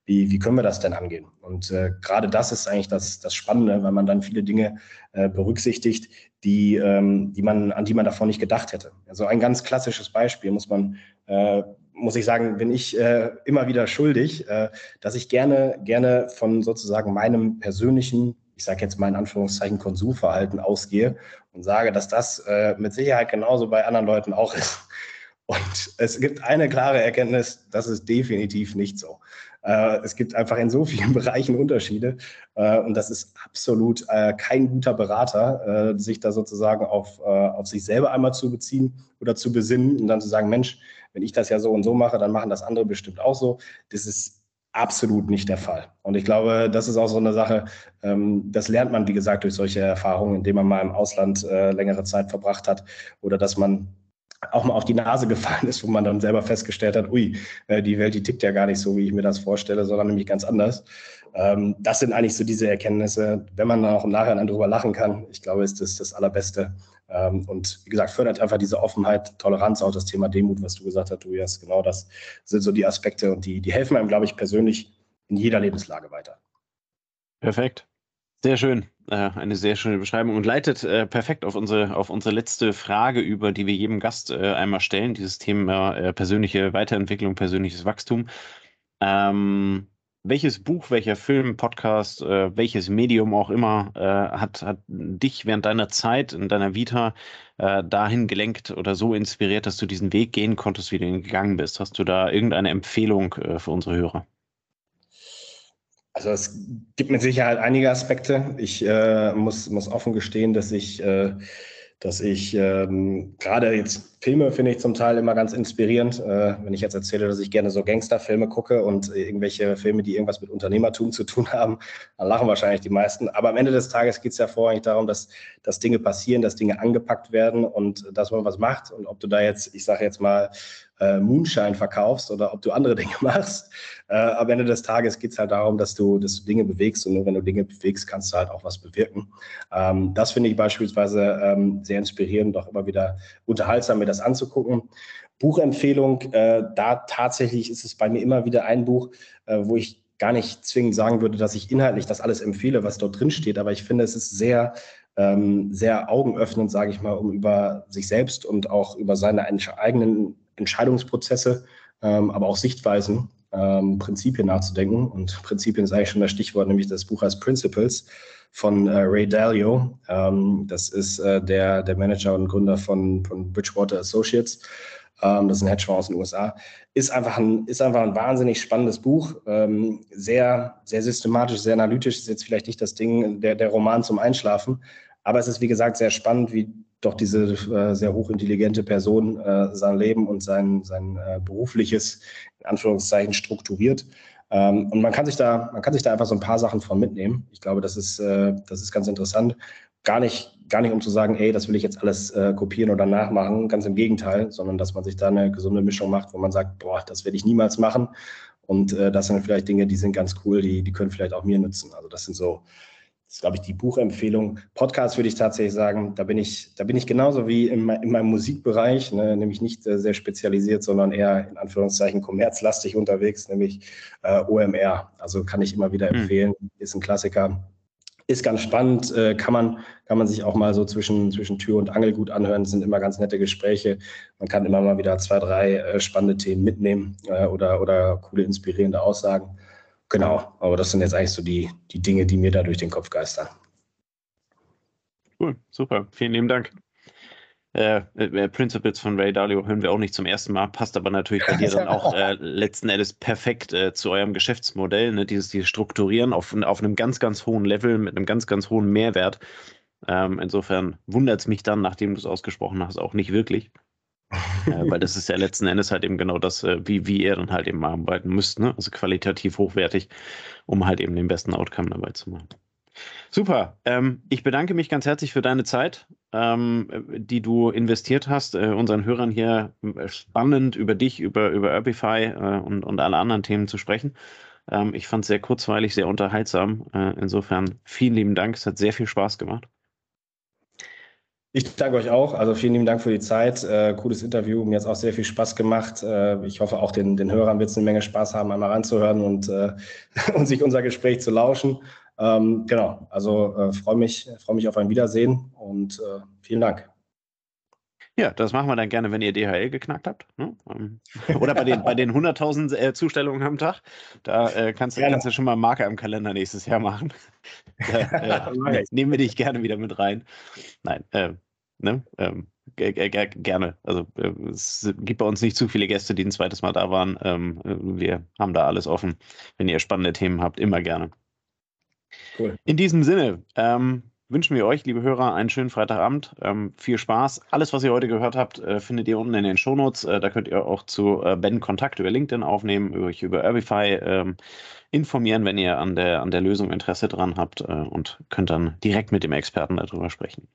wie, wie können wir das denn angehen? Und äh, gerade das ist eigentlich das, das Spannende, weil man dann viele Dinge äh, berücksichtigt, die, ähm, die man, an die man davor nicht gedacht hätte. Also ein ganz klassisches Beispiel muss man, äh, muss ich sagen, bin ich äh, immer wieder schuldig, äh, dass ich gerne, gerne von sozusagen meinem persönlichen, ich sage jetzt mal in Anführungszeichen, Konsumverhalten ausgehe und sage, dass das äh, mit Sicherheit genauso bei anderen Leuten auch ist. Und es gibt eine klare Erkenntnis, das ist definitiv nicht so. Äh, es gibt einfach in so vielen Bereichen Unterschiede äh, und das ist absolut äh, kein guter Berater, sich da sozusagen auf, auf sich selber einmal zu beziehen oder zu besinnen und dann zu sagen, Mensch, wenn ich das ja so und so mache, dann machen das andere bestimmt auch so. Das ist absolut nicht der Fall. Und ich glaube, das ist auch so eine Sache, ähm, das lernt man, wie gesagt, durch solche Erfahrungen, indem man mal im Ausland längere Zeit verbracht hat oder dass man auch mal auf die Nase gefallen ist, wo man dann selber festgestellt hat, ui, äh, die Welt, die tickt ja gar nicht so, wie ich mir das vorstelle, sondern nämlich ganz anders. Ähm, das sind eigentlich so diese Erkenntnisse, wenn man dann auch im Nachhinein dann drüber lachen kann, ich glaube, ist das das Allerbeste. Ähm, und wie gesagt, fördert einfach diese Offenheit, Toleranz, auch das Thema Demut, was du gesagt hast, Tobias, genau das sind so die Aspekte und die, die helfen einem, glaube ich, persönlich in jeder Lebenslage weiter. Perfekt. Sehr schön. Äh, eine sehr schöne Beschreibung und leitet äh, perfekt auf unsere, auf unsere letzte Frage über, die wir jedem Gast äh, einmal stellen, dieses Thema persönliche Weiterentwicklung, persönliches Wachstum. Ähm, welches Buch, welcher Film, Podcast, welches Medium auch immer hat, hat dich während deiner Zeit in deiner Vita dahin gelenkt oder so inspiriert, dass du diesen Weg gehen konntest, wie du ihn gegangen bist? Hast du da irgendeine Empfehlung für unsere Hörer? Also es gibt mit Sicherheit einige Aspekte. Ich äh, muss, muss offen gestehen, dass ich, äh, dass ich ähm, gerade jetzt Filme finde ich zum Teil immer ganz inspirierend. Äh, wenn ich jetzt erzähle, dass ich gerne so Gangsterfilme gucke und irgendwelche Filme, die irgendwas mit Unternehmertum zu tun haben, dann lachen wahrscheinlich die meisten. Aber am Ende des Tages geht es ja vorrangig darum, dass, dass Dinge passieren, dass Dinge angepackt werden und dass man was macht. Und ob du da jetzt, ich sage jetzt mal, äh, Moonshine verkaufst oder ob du andere Dinge machst. Äh, am Ende des Tages geht es halt darum, dass du, dass du Dinge bewegst und nur wenn du Dinge bewegst, kannst du halt auch was bewirken. Ähm, das finde ich beispielsweise ähm, sehr inspirierend, auch immer wieder unterhaltsam, mir das anzugucken. Buchempfehlung, äh, da tatsächlich ist es bei mir immer wieder ein Buch, äh, wo ich gar nicht zwingend sagen würde, dass ich inhaltlich das alles empfehle, was dort drin steht, aber ich finde, es ist sehr ähm, sehr augenöffnend, sage ich mal, um über sich selbst und auch über seine eigenen Entscheidungsprozesse, ähm, aber auch Sichtweisen, ähm, Prinzipien nachzudenken. Und Prinzipien ist eigentlich schon das Stichwort, nämlich das Buch heißt Principles von äh, Ray Dalio. Ähm, das ist äh, der, der Manager und Gründer von, von Bridgewater Associates. Das ist ein Hedgefonds aus den USA. Ist einfach ein, ist einfach ein wahnsinnig spannendes Buch. Sehr, sehr systematisch, sehr analytisch. Ist jetzt vielleicht nicht das Ding, der, der Roman zum Einschlafen. Aber es ist, wie gesagt, sehr spannend, wie doch diese äh, sehr hochintelligente Person äh, sein Leben und sein, sein äh, berufliches, in Anführungszeichen, strukturiert. Ähm, und man kann sich da, man kann sich da einfach so ein paar Sachen von mitnehmen. Ich glaube, das ist, äh, das ist ganz interessant. Gar nicht, gar nicht, um zu sagen, ey, das will ich jetzt alles äh, kopieren oder nachmachen. Ganz im Gegenteil, sondern dass man sich da eine gesunde Mischung macht, wo man sagt, boah, das werde ich niemals machen. Und äh, das sind vielleicht Dinge, die sind ganz cool, die, die können vielleicht auch mir nützen. Also das sind so, ist, glaube ich, die Buchempfehlung. Podcast würde ich tatsächlich sagen, da bin ich, da bin ich genauso wie in, in meinem Musikbereich, ne, nämlich nicht äh, sehr spezialisiert, sondern eher in Anführungszeichen kommerzlastig unterwegs, nämlich äh, OMR. Also kann ich immer wieder hm. empfehlen, mhm. ist ein Klassiker. Ist ganz spannend, äh, kann, man, kann man sich auch mal so zwischen, zwischen Tür und Angel gut anhören. Das sind immer ganz nette Gespräche. Man kann immer mal wieder zwei, drei äh, spannende Themen mitnehmen äh, oder, oder coole, inspirierende Aussagen. Genau, aber das sind jetzt eigentlich so die, die Dinge, die mir da durch den Kopf geistern. Cool, super, vielen lieben Dank. Äh, äh, Principles von Ray Dalio hören wir auch nicht zum ersten Mal, passt aber natürlich bei dir dann auch äh, letzten Endes perfekt äh, zu eurem Geschäftsmodell, ne? dieses, dieses Strukturieren auf, auf einem ganz, ganz hohen Level mit einem ganz, ganz hohen Mehrwert. Ähm, insofern wundert es mich dann, nachdem du es ausgesprochen hast, auch nicht wirklich äh, weil das ist ja letzten Endes halt eben genau das, äh, wie, wie ihr dann halt eben arbeiten müsst, ne? also qualitativ hochwertig, um halt eben den besten Outcome dabei zu machen. Super. Ähm, ich bedanke mich ganz herzlich für deine Zeit. ähm, die du investiert hast, äh, unseren Hörern hier äh, spannend über dich, über, über Urbify äh, und, und alle anderen Themen zu sprechen. Ähm, ich fand es sehr kurzweilig, sehr unterhaltsam. Äh, insofern vielen lieben Dank. Es hat sehr viel Spaß gemacht. Ich danke euch auch. Also vielen lieben Dank für die Zeit. Äh, cooles Interview. Mir hat es auch sehr viel Spaß gemacht. Äh, ich hoffe, auch den, den Hörern wird es eine Menge Spaß haben, einmal ranzuhören und, äh, und sich unser Gespräch zu lauschen. Ähm, genau, also äh, freue mich, freu mich auf ein Wiedersehen und äh, vielen Dank. Ja, das machen wir dann gerne, wenn ihr DHL geknackt habt. Ne? Ähm, oder bei den, bei den 100.000 äh, Zustellungen am Tag. Da kannst, kannst, du schon mal Marker im Kalender nächstes Jahr machen. Da, nehmen wir dich gerne wieder mit rein. Nein, Ne? Ähm, gerne. Also äh, es gibt bei uns nicht zu viele Gäste, die ein zweites Mal da waren. Ähm, wir haben da alles offen. Wenn ihr spannende Themen habt, immer gerne. Cool. In diesem Sinne ähm, wünschen wir euch, liebe Hörer, einen schönen Freitagabend. Ähm, viel Spaß. Alles, was ihr heute gehört habt, äh, findet ihr unten in den Shownotes. Äh, da könnt ihr auch zu äh, Ben Kontakt über LinkedIn aufnehmen, euch über Urbify ähm, informieren, wenn ihr an der, an der Lösung Interesse dran habt äh, und könnt dann direkt mit dem Experten darüber sprechen.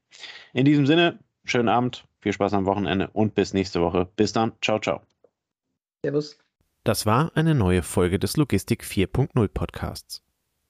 In diesem Sinne, schönen Abend, viel Spaß am Wochenende und bis nächste Woche. Bis dann. Ciao, ciao. Servus. Das war eine neue Folge des Logistik 4.0 Podcasts.